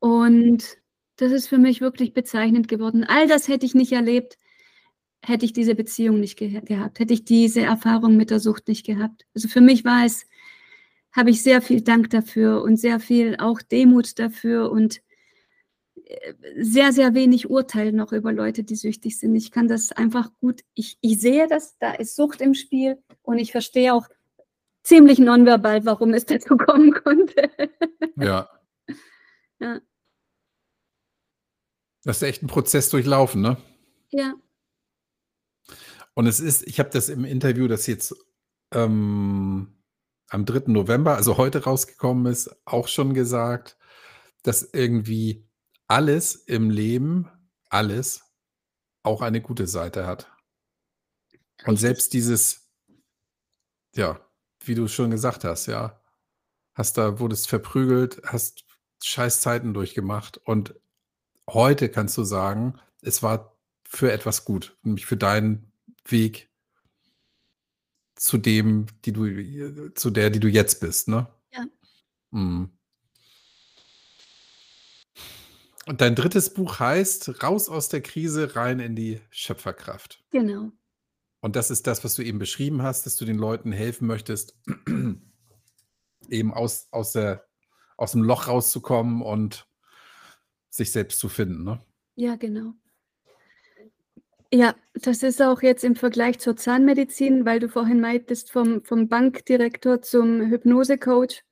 Und das ist für mich wirklich bezeichnend geworden. All das hätte ich nicht erlebt, hätte ich diese Beziehung nicht ge gehabt, hätte ich diese Erfahrung mit der Sucht nicht gehabt. Also für mich war es, habe ich sehr viel Dank dafür und sehr viel auch Demut dafür und sehr, sehr wenig Urteil noch über Leute, die süchtig sind. Ich kann das einfach gut, ich, ich sehe das, da ist Sucht im Spiel und ich verstehe auch ziemlich nonverbal, warum es dazu kommen konnte. Ja. ja. Das ist echt ein Prozess durchlaufen, ne? Ja. Und es ist, ich habe das im Interview, das jetzt ähm, am 3. November, also heute rausgekommen ist, auch schon gesagt, dass irgendwie alles im Leben, alles, auch eine gute Seite hat. Und selbst dieses, ja, wie du schon gesagt hast, ja, hast da, wurdest verprügelt, hast Scheißzeiten durchgemacht und heute kannst du sagen, es war für etwas gut, nämlich für deinen Weg zu dem, die du, zu der, die du jetzt bist, ne? Ja. Mhm. Und dein drittes Buch heißt Raus aus der Krise, rein in die Schöpferkraft. Genau. Und das ist das, was du eben beschrieben hast, dass du den Leuten helfen möchtest, eben aus, aus, der, aus dem Loch rauszukommen und sich selbst zu finden. Ne? Ja, genau. Ja, das ist auch jetzt im Vergleich zur Zahnmedizin, weil du vorhin meintest, vom, vom Bankdirektor zum Hypnosecoach.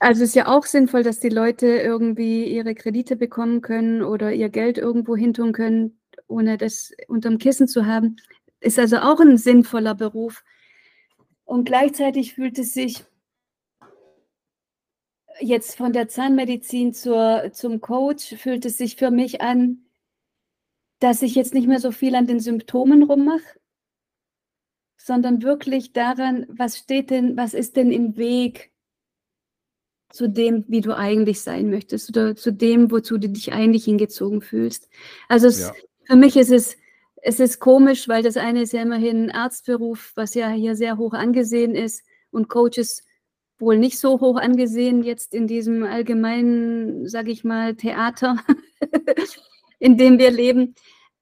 Also es ist ja auch sinnvoll, dass die Leute irgendwie ihre Kredite bekommen können oder ihr Geld irgendwo hintun können, ohne das unterm Kissen zu haben. Ist also auch ein sinnvoller Beruf. Und gleichzeitig fühlt es sich jetzt von der Zahnmedizin zur, zum Coach, fühlt es sich für mich an, dass ich jetzt nicht mehr so viel an den Symptomen rummache, sondern wirklich daran, was steht denn, was ist denn im Weg zu dem, wie du eigentlich sein möchtest oder zu dem, wozu du dich eigentlich hingezogen fühlst. Also es, ja. für mich ist es, es ist komisch, weil das eine ist ja immerhin ein Arztberuf, was ja hier sehr hoch angesehen ist und Coaches wohl nicht so hoch angesehen jetzt in diesem allgemeinen, sage ich mal, Theater, in dem wir leben.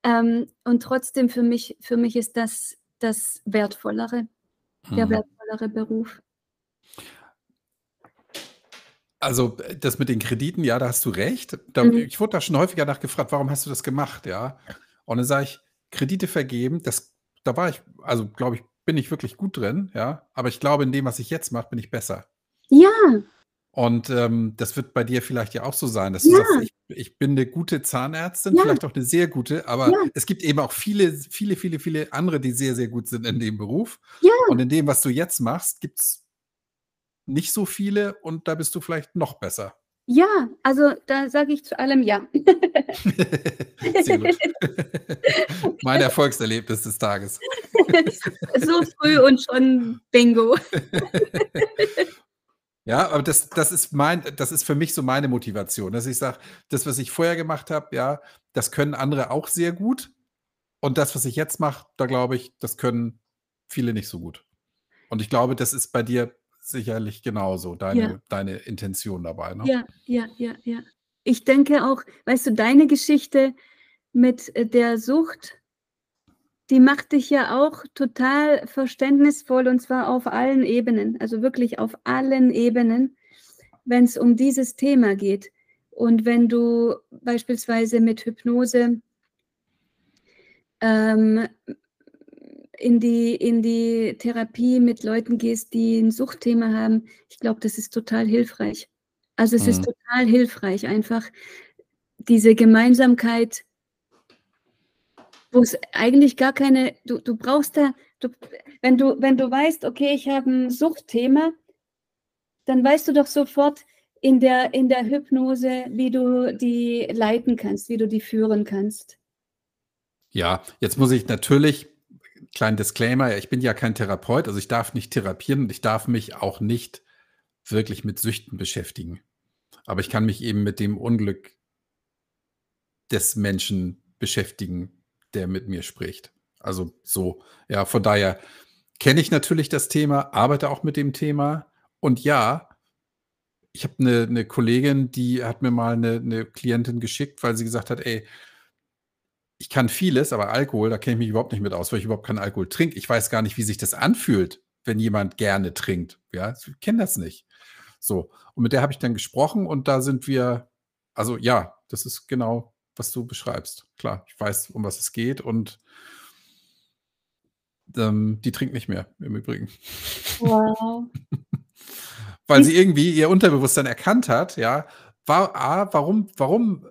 Ähm, und trotzdem für mich, für mich ist das das wertvollere, der mhm. wertvollere Beruf. Also, das mit den Krediten, ja, da hast du recht. Da Mhm. ich wurde da schon häufiger nachgefragt: „Warum hast du das gemacht?“, ja? Und dann sage ich: „Kredite vergeben“, das da war ich, also, glaube ich, bin ich wirklich gut drin, ja. Aber ich glaube, in dem, was ich jetzt mache, bin ich besser. Ja. Und ähm, das wird bei dir vielleicht ja auch so sein, dass du Ja. sagst, ich, ich bin eine gute Zahnärztin, Ja. vielleicht auch eine sehr gute, aber Ja. es gibt eben auch viele, viele, viele, viele andere, die sehr, sehr gut sind in dem Beruf. Ja. Und in dem, was du jetzt machst, gibt es nicht so viele und da bist du vielleicht noch besser. Ja, also da sage ich zu allem ja. Sehr gut. mein Erfolgserlebnis des Tages. so früh und schon Bingo. Ja, aber das, das ist mein, das ist für mich so meine Motivation, dass ich sage, das, was ich vorher gemacht habe, ja, das können andere auch sehr gut. Und das, was ich jetzt mache, da glaube ich, das können viele nicht so gut. Und ich glaube, das ist bei dir sicherlich genauso, deine, Ja. deine Intention dabei. Ne? Ja, ja, ja, ja. Ich denke auch, weißt du, deine Geschichte mit äh, der Sucht, die macht dich ja auch total verständnisvoll und zwar auf allen Ebenen, also wirklich auf allen Ebenen, wenn es um dieses Thema geht. Und wenn du beispielsweise mit Hypnose ähm, in die, in die Therapie mit Leuten gehst, die ein Suchtthema haben, ich glaube, das ist total hilfreich. Also es ist Mhm. total hilfreich, einfach diese Gemeinsamkeit, wo es eigentlich gar keine, du, du brauchst da, du, wenn du, wenn du weißt, okay, ich habe ein Suchtthema, dann weißt du doch sofort in der, in der Hypnose, wie du die leiten kannst, wie du die führen kannst. Ja, jetzt muss ich natürlich, kleinen Disclaimer, ich bin ja kein Therapeut, also ich darf nicht therapieren und ich darf mich auch nicht wirklich mit Süchten beschäftigen. Aber ich kann mich eben mit dem Unglück des Menschen beschäftigen, der mit mir spricht. Also so, ja, von daher kenne ich natürlich das Thema, arbeite auch mit dem Thema und ja, ich habe eine, eine Kollegin, die hat mir mal eine, eine Klientin geschickt, weil sie gesagt hat, ey, ich kann vieles, aber Alkohol, da kenne ich mich überhaupt nicht mit aus, weil ich überhaupt keinen Alkohol trinke. Ich weiß gar nicht, wie sich das anfühlt, wenn jemand gerne trinkt. Ja, ich kenne das nicht. So, und mit der habe ich dann gesprochen und da sind wir, also ja, das ist genau, was du beschreibst. Klar, ich weiß, um was es geht und ähm, die trinkt nicht mehr, im Übrigen. Wow. Weil sie irgendwie ihr Unterbewusstsein erkannt hat, ja, war A, warum, warum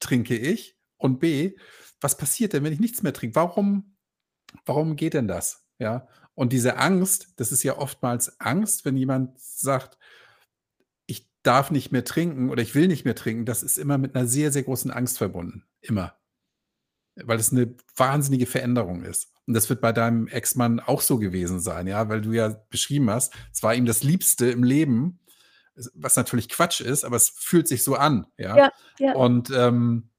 trinke ich? Und B, was passiert denn, wenn ich nichts mehr trinke? Warum, warum geht denn das? Ja. Und diese Angst, das ist ja oftmals Angst, wenn jemand sagt, ich darf nicht mehr trinken oder ich will nicht mehr trinken, das ist immer mit einer sehr, sehr großen Angst verbunden. Immer. Weil es eine wahnsinnige Veränderung ist. Und das wird bei deinem Ex-Mann auch so gewesen sein, ja, weil du ja beschrieben hast, es war ihm das Liebste im Leben, was natürlich Quatsch ist, aber es fühlt sich so an, ja. Ja, ja. Und ähm,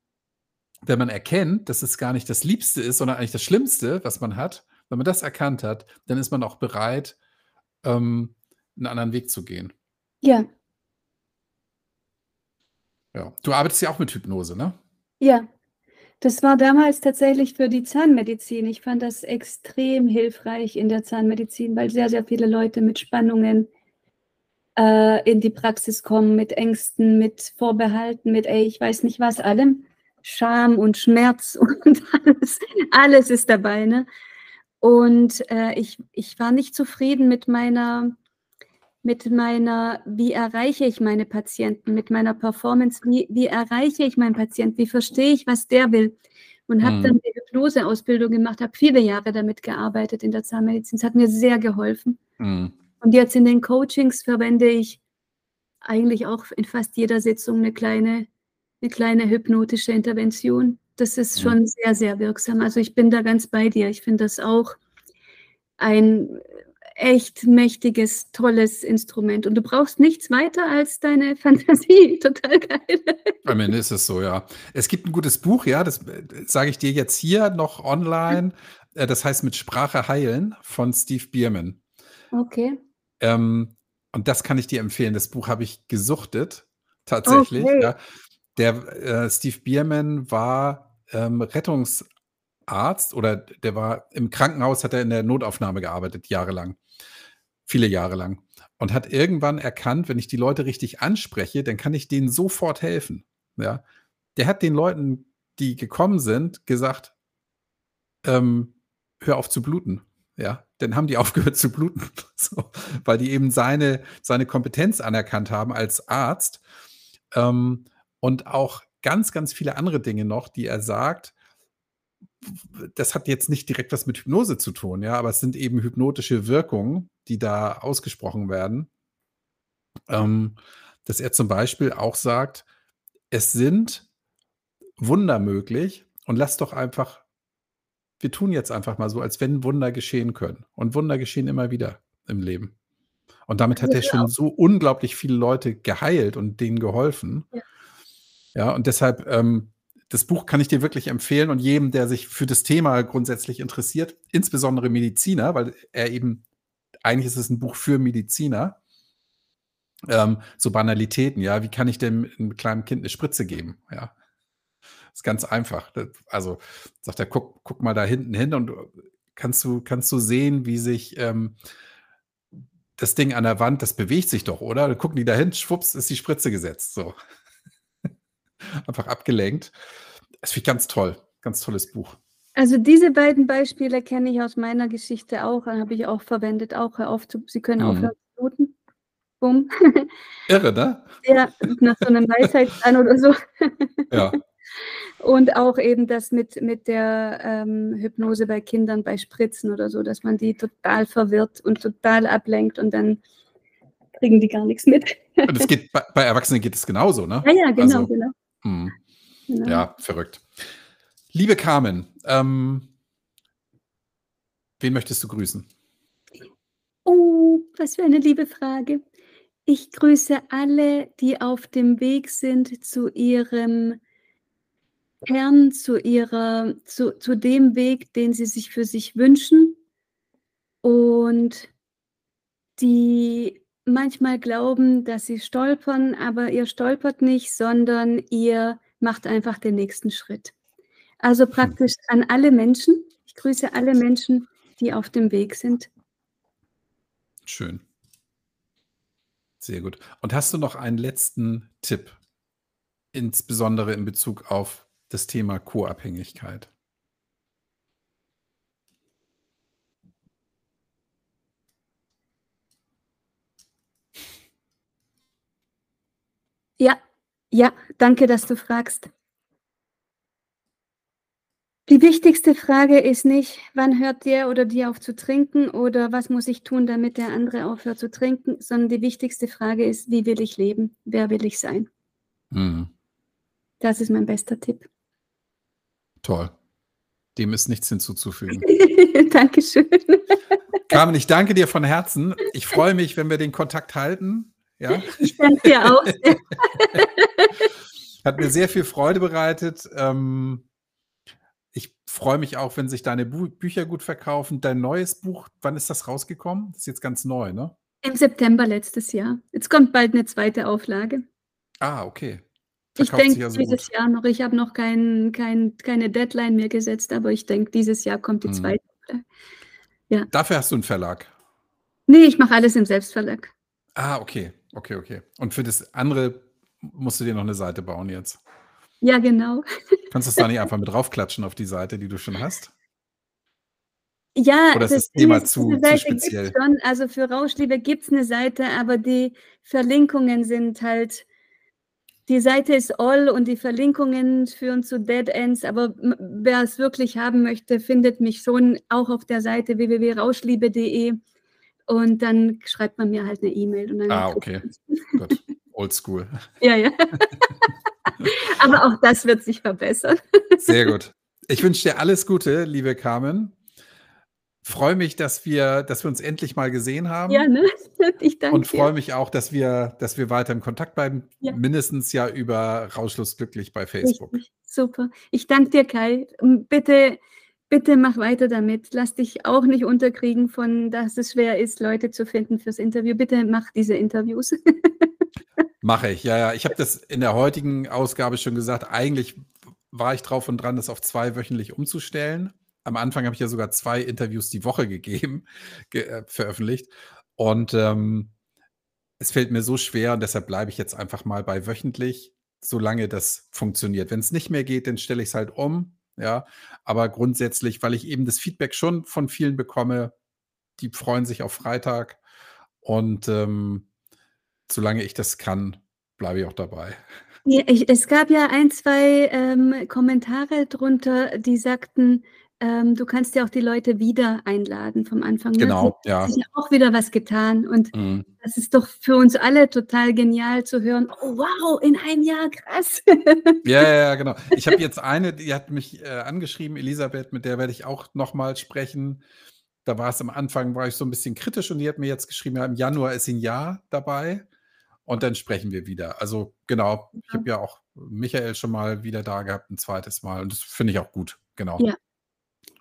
wenn man erkennt, dass es gar nicht das Liebste ist, sondern eigentlich das Schlimmste, was man hat, wenn man das erkannt hat, dann ist man auch bereit, ähm, einen anderen Weg zu gehen. Ja, Ja. Du arbeitest ja auch mit Hypnose, ne? ja. Das war damals tatsächlich für die Zahnmedizin. Ich fand das extrem hilfreich in der Zahnmedizin, weil sehr, sehr viele Leute mit Spannungen äh, in die Praxis kommen, mit Ängsten, mit Vorbehalten, mit, ey, ich weiß nicht was, allem. Scham und Schmerz und alles, alles ist dabei. Ne? Und äh, ich, ich war nicht zufrieden mit meiner, mit meiner, wie erreiche ich meine Patienten, mit meiner Performance, wie, wie erreiche ich meinen Patienten, wie verstehe ich, was der will. Und habe Mhm. dann die Hypnoseausbildung gemacht, habe viele Jahre damit gearbeitet in der Zahnmedizin. Es hat mir sehr geholfen. Mhm. Und jetzt in den Coachings verwende ich eigentlich auch in fast jeder Sitzung eine kleine, eine kleine hypnotische Intervention. Das ist schon sehr, sehr wirksam. Also ich bin da ganz bei dir. Ich finde das auch ein echt mächtiges, tolles Instrument. Und du brauchst nichts weiter als deine Fantasie. Total geil. Am Ende ist es so, ja. Es gibt ein gutes Buch, ja, das äh, sage ich dir jetzt hier noch online. Äh, Das heißt mit Sprache heilen von Steve Bierman. Okay. Ähm, und das kann ich dir empfehlen. Das Buch habe ich gesuchtet, tatsächlich. Okay. Ja. Der äh, Steve Bierman war ähm, Rettungsarzt oder der war im Krankenhaus, hat er in der Notaufnahme gearbeitet, jahrelang. Viele Jahre lang. Und hat irgendwann erkannt, wenn ich die Leute richtig anspreche, dann kann ich denen sofort helfen. Ja. Der hat den Leuten, die gekommen sind, gesagt, ähm, hör auf zu bluten. Ja, dann haben die aufgehört zu bluten, so, weil die eben seine, seine Kompetenz anerkannt haben als Arzt. Ähm, und auch ganz, ganz viele andere Dinge noch, die er sagt. Das hat jetzt nicht direkt was mit Hypnose zu tun, ja, aber es sind eben hypnotische Wirkungen, die da ausgesprochen werden. Ähm, dass er zum Beispiel auch sagt, es sind Wunder möglich und lass doch einfach, wir tun jetzt einfach mal so, als wenn Wunder geschehen können. Und Wunder geschehen immer wieder im Leben. Und damit hat er schon so unglaublich viele Leute geheilt und denen geholfen. Ja, ja und deshalb, ähm, das Buch kann ich dir wirklich empfehlen und jedem, der sich für das Thema grundsätzlich interessiert, insbesondere Mediziner, weil er eben, eigentlich ist es ein Buch für Mediziner, ähm, so Banalitäten, ja, wie kann ich dem einem kleinen Kind eine Spritze geben? Ja. Ist ganz einfach. Also sagt er, guck, guck mal da hinten hin und kannst du, kannst du sehen, wie sich ähm, das Ding an der Wand, das bewegt sich doch, oder? Dann gucken die da hin, schwupps, ist die Spritze gesetzt. So. Einfach abgelenkt. Das finde ich ganz toll. Ganz tolles Buch. Also diese beiden Beispiele kenne ich aus meiner Geschichte auch, habe ich auch verwendet. Auch auf Sie können mhm. aufhören zu bluten. Bumm. Irre, ne? Ja, nach so einem Weisheitszahn oder so. Ja. Und auch eben das mit, mit der ähm, Hypnose bei Kindern, bei Spritzen oder so, dass man die total verwirrt und total ablenkt und dann kriegen die gar nichts mit. Und es geht bei, bei Erwachsenen geht es genauso, ne? Ja, ja, genau, also, genau. Hm. genau. Ja, verrückt. Liebe Carmen, ähm, wen möchtest du grüßen? Oh, was für eine liebe Frage. Ich grüße alle, die auf dem Weg sind zu ihrem Kern, zu ihrer zu zu dem Weg, den sie sich für sich wünschen und die manchmal glauben, dass sie stolpern, aber ihr stolpert nicht, sondern ihr macht einfach den nächsten Schritt. Also hm. praktisch an alle Menschen. Ich grüße alle Menschen, die auf dem Weg sind. Schön. Sehr gut. Und hast du noch einen letzten Tipp, insbesondere in Bezug auf das Thema Co-Abhängigkeit? Ja, ja, danke, dass du fragst. Die wichtigste Frage ist nicht, wann hört der oder die auf zu trinken oder was muss ich tun, damit der andere aufhört zu trinken, sondern die wichtigste Frage ist, wie will ich leben? Wer will ich sein? Mhm. Das ist mein bester Tipp. Toll. Dem ist nichts hinzuzufügen. Dankeschön. Carmen, ich danke dir von Herzen. Ich freue mich, wenn wir den Kontakt halten. Ja? Ich danke dir auch. Hat mir sehr viel Freude bereitet. Ähm, ich freue mich auch, wenn sich deine Bü Bücher gut verkaufen. Dein neues Buch, wann ist das rausgekommen? Das ist jetzt ganz neu, ne? Im September letztes Jahr. Jetzt kommt bald eine zweite Auflage. Ah, okay. Verkauft ich denke ja so dieses gut. Jahr noch. Ich habe noch kein, kein, keine Deadline mehr gesetzt, aber ich denke, dieses Jahr kommt die hm. zweite. Ja. Dafür hast du einen Verlag? Nee, ich mache alles im Selbstverlag. Ah, okay. Okay, okay. Und für das andere musst du dir noch eine Seite bauen jetzt. Ja, genau. Kannst du es da nicht einfach mit draufklatschen auf die Seite, die du schon hast? Ja, Oder ist das, das Thema zu, zu speziell? Schon. Also für Rauschliebe gibt es eine Seite, aber die Verlinkungen sind halt, die Seite ist all und die Verlinkungen führen zu Dead Ends, aber wer es wirklich haben möchte, findet mich schon auch auf der Seite www.rauschliebe.de und dann schreibt man mir halt eine E-Mail. Ah, okay. Gut. Oldschool. ja, ja. Aber auch das wird sich verbessern. Sehr gut. Ich wünsche dir alles Gute, liebe Carmen. Freue mich, dass wir, dass wir uns endlich mal gesehen haben. Ja, ne? Ich danke. Und freue mich auch, dass wir, dass wir weiter in Kontakt bleiben. Ja. Mindestens ja über Rauschlos glücklich bei Facebook. Richtig. Super. Ich danke dir, Kai. Bitte, bitte mach weiter damit. Lass dich auch nicht unterkriegen von, dass es schwer ist, Leute zu finden fürs Interview. Bitte mach diese Interviews. Mache ich, ja, ja. Ich habe das in der heutigen Ausgabe schon gesagt. Eigentlich war ich drauf und dran, das auf zwei wöchentlich umzustellen. Am Anfang habe ich ja sogar zwei Interviews die Woche gegeben, ge äh, veröffentlicht. Und ähm, es fällt mir so schwer und deshalb bleibe ich jetzt einfach mal bei wöchentlich, solange das funktioniert. Wenn es nicht mehr geht, dann stelle ich es halt um. Ja, aber grundsätzlich, weil ich eben das Feedback schon von vielen bekomme, die freuen sich auf Freitag. Und ähm, solange ich das kann, bleibe ich auch dabei. Ja, ich, es gab ja ein, zwei ähm, Kommentare drunter, die sagten, ähm, du kannst ja auch die Leute wieder einladen vom Anfang. Ne? Genau, Sie, ja. Sie haben auch wieder was getan. Und Mhm. das ist doch für uns alle total genial zu hören. Oh, wow, in einem Jahr, krass. Ja, ja, ja, genau. Ich habe jetzt eine, die hat mich äh, angeschrieben, Elisabeth, mit der werde ich auch nochmal sprechen. Da war es am Anfang, war ich so ein bisschen kritisch und die hat mir jetzt geschrieben, ja, im Januar ist ein Jahr dabei und dann sprechen wir wieder. Also genau, ich habe ja auch Michael schon mal wieder da gehabt, ein zweites Mal und das finde ich auch gut. Genau. Ja.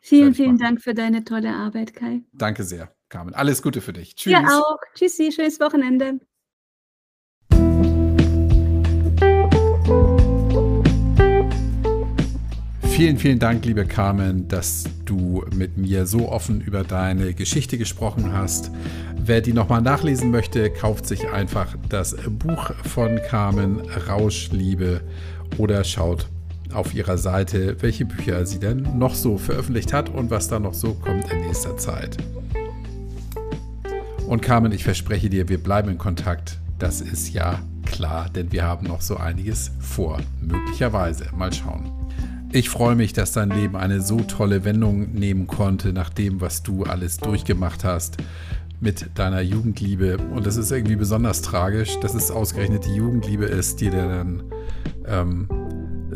Vielen, vielen. Dank für deine tolle Arbeit, Kai. Danke sehr, Carmen. Alles Gute für dich. Tschüss. Dir auch. Tschüssi, schönes Wochenende. Vielen, vielen Dank, liebe Carmen, dass du mit mir so offen über deine Geschichte gesprochen hast. Wer die nochmal nachlesen möchte, kauft sich einfach das Buch von Carmen Rauschliebe oder schaut auf ihrer Seite, welche Bücher sie denn noch so veröffentlicht hat und was da noch so kommt in nächster Zeit. Und Carmen, ich verspreche dir, wir bleiben in Kontakt. Das ist ja klar, denn wir haben noch so einiges vor. Möglicherweise. Mal schauen. Ich freue mich, dass dein Leben eine so tolle Wendung nehmen konnte, nach dem, was du alles durchgemacht hast mit deiner Jugendliebe. Und es ist irgendwie besonders tragisch, dass es ausgerechnet die Jugendliebe ist, die dir dann ähm,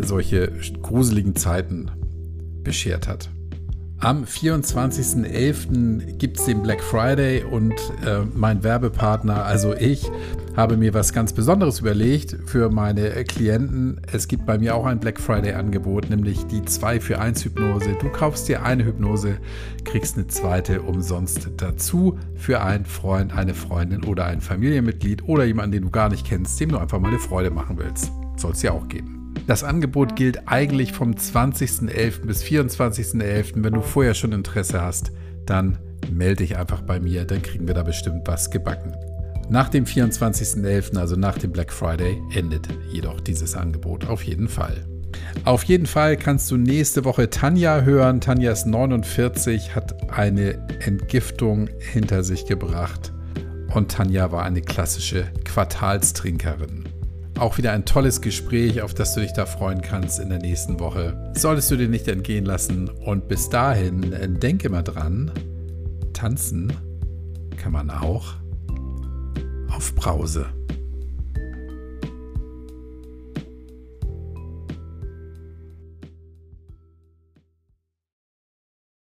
solche gruseligen Zeiten beschert hat. Am 24.11. gibt es den Black Friday und äh, mein Werbepartner, also ich, habe mir was ganz Besonderes überlegt für meine Klienten. Es gibt bei mir auch ein Black Friday-Angebot, nämlich die 2 für 1 Hypnose. Du kaufst dir eine Hypnose, kriegst eine zweite umsonst dazu für einen Freund, eine Freundin oder ein Familienmitglied oder jemanden, den du gar nicht kennst, dem du einfach mal eine Freude machen willst. Soll es ja auch geben. Das Angebot gilt eigentlich vom 20.11. bis 24.11. Wenn du vorher schon Interesse hast, dann melde dich einfach bei mir, dann kriegen wir da bestimmt was gebacken. Nach dem 24.11., also nach dem Black Friday, endet jedoch dieses Angebot auf jeden Fall. Auf jeden Fall kannst du nächste Woche Tanja hören. Tanja ist 49, hat eine Entgiftung hinter sich gebracht und Tanja war eine klassische Quartalstrinkerin. Auch wieder ein tolles Gespräch, auf das du dich da freuen kannst in der nächsten Woche. Solltest du dir nicht entgehen lassen. Und bis dahin, äh, denk immer dran, tanzen kann man auch auf Brause.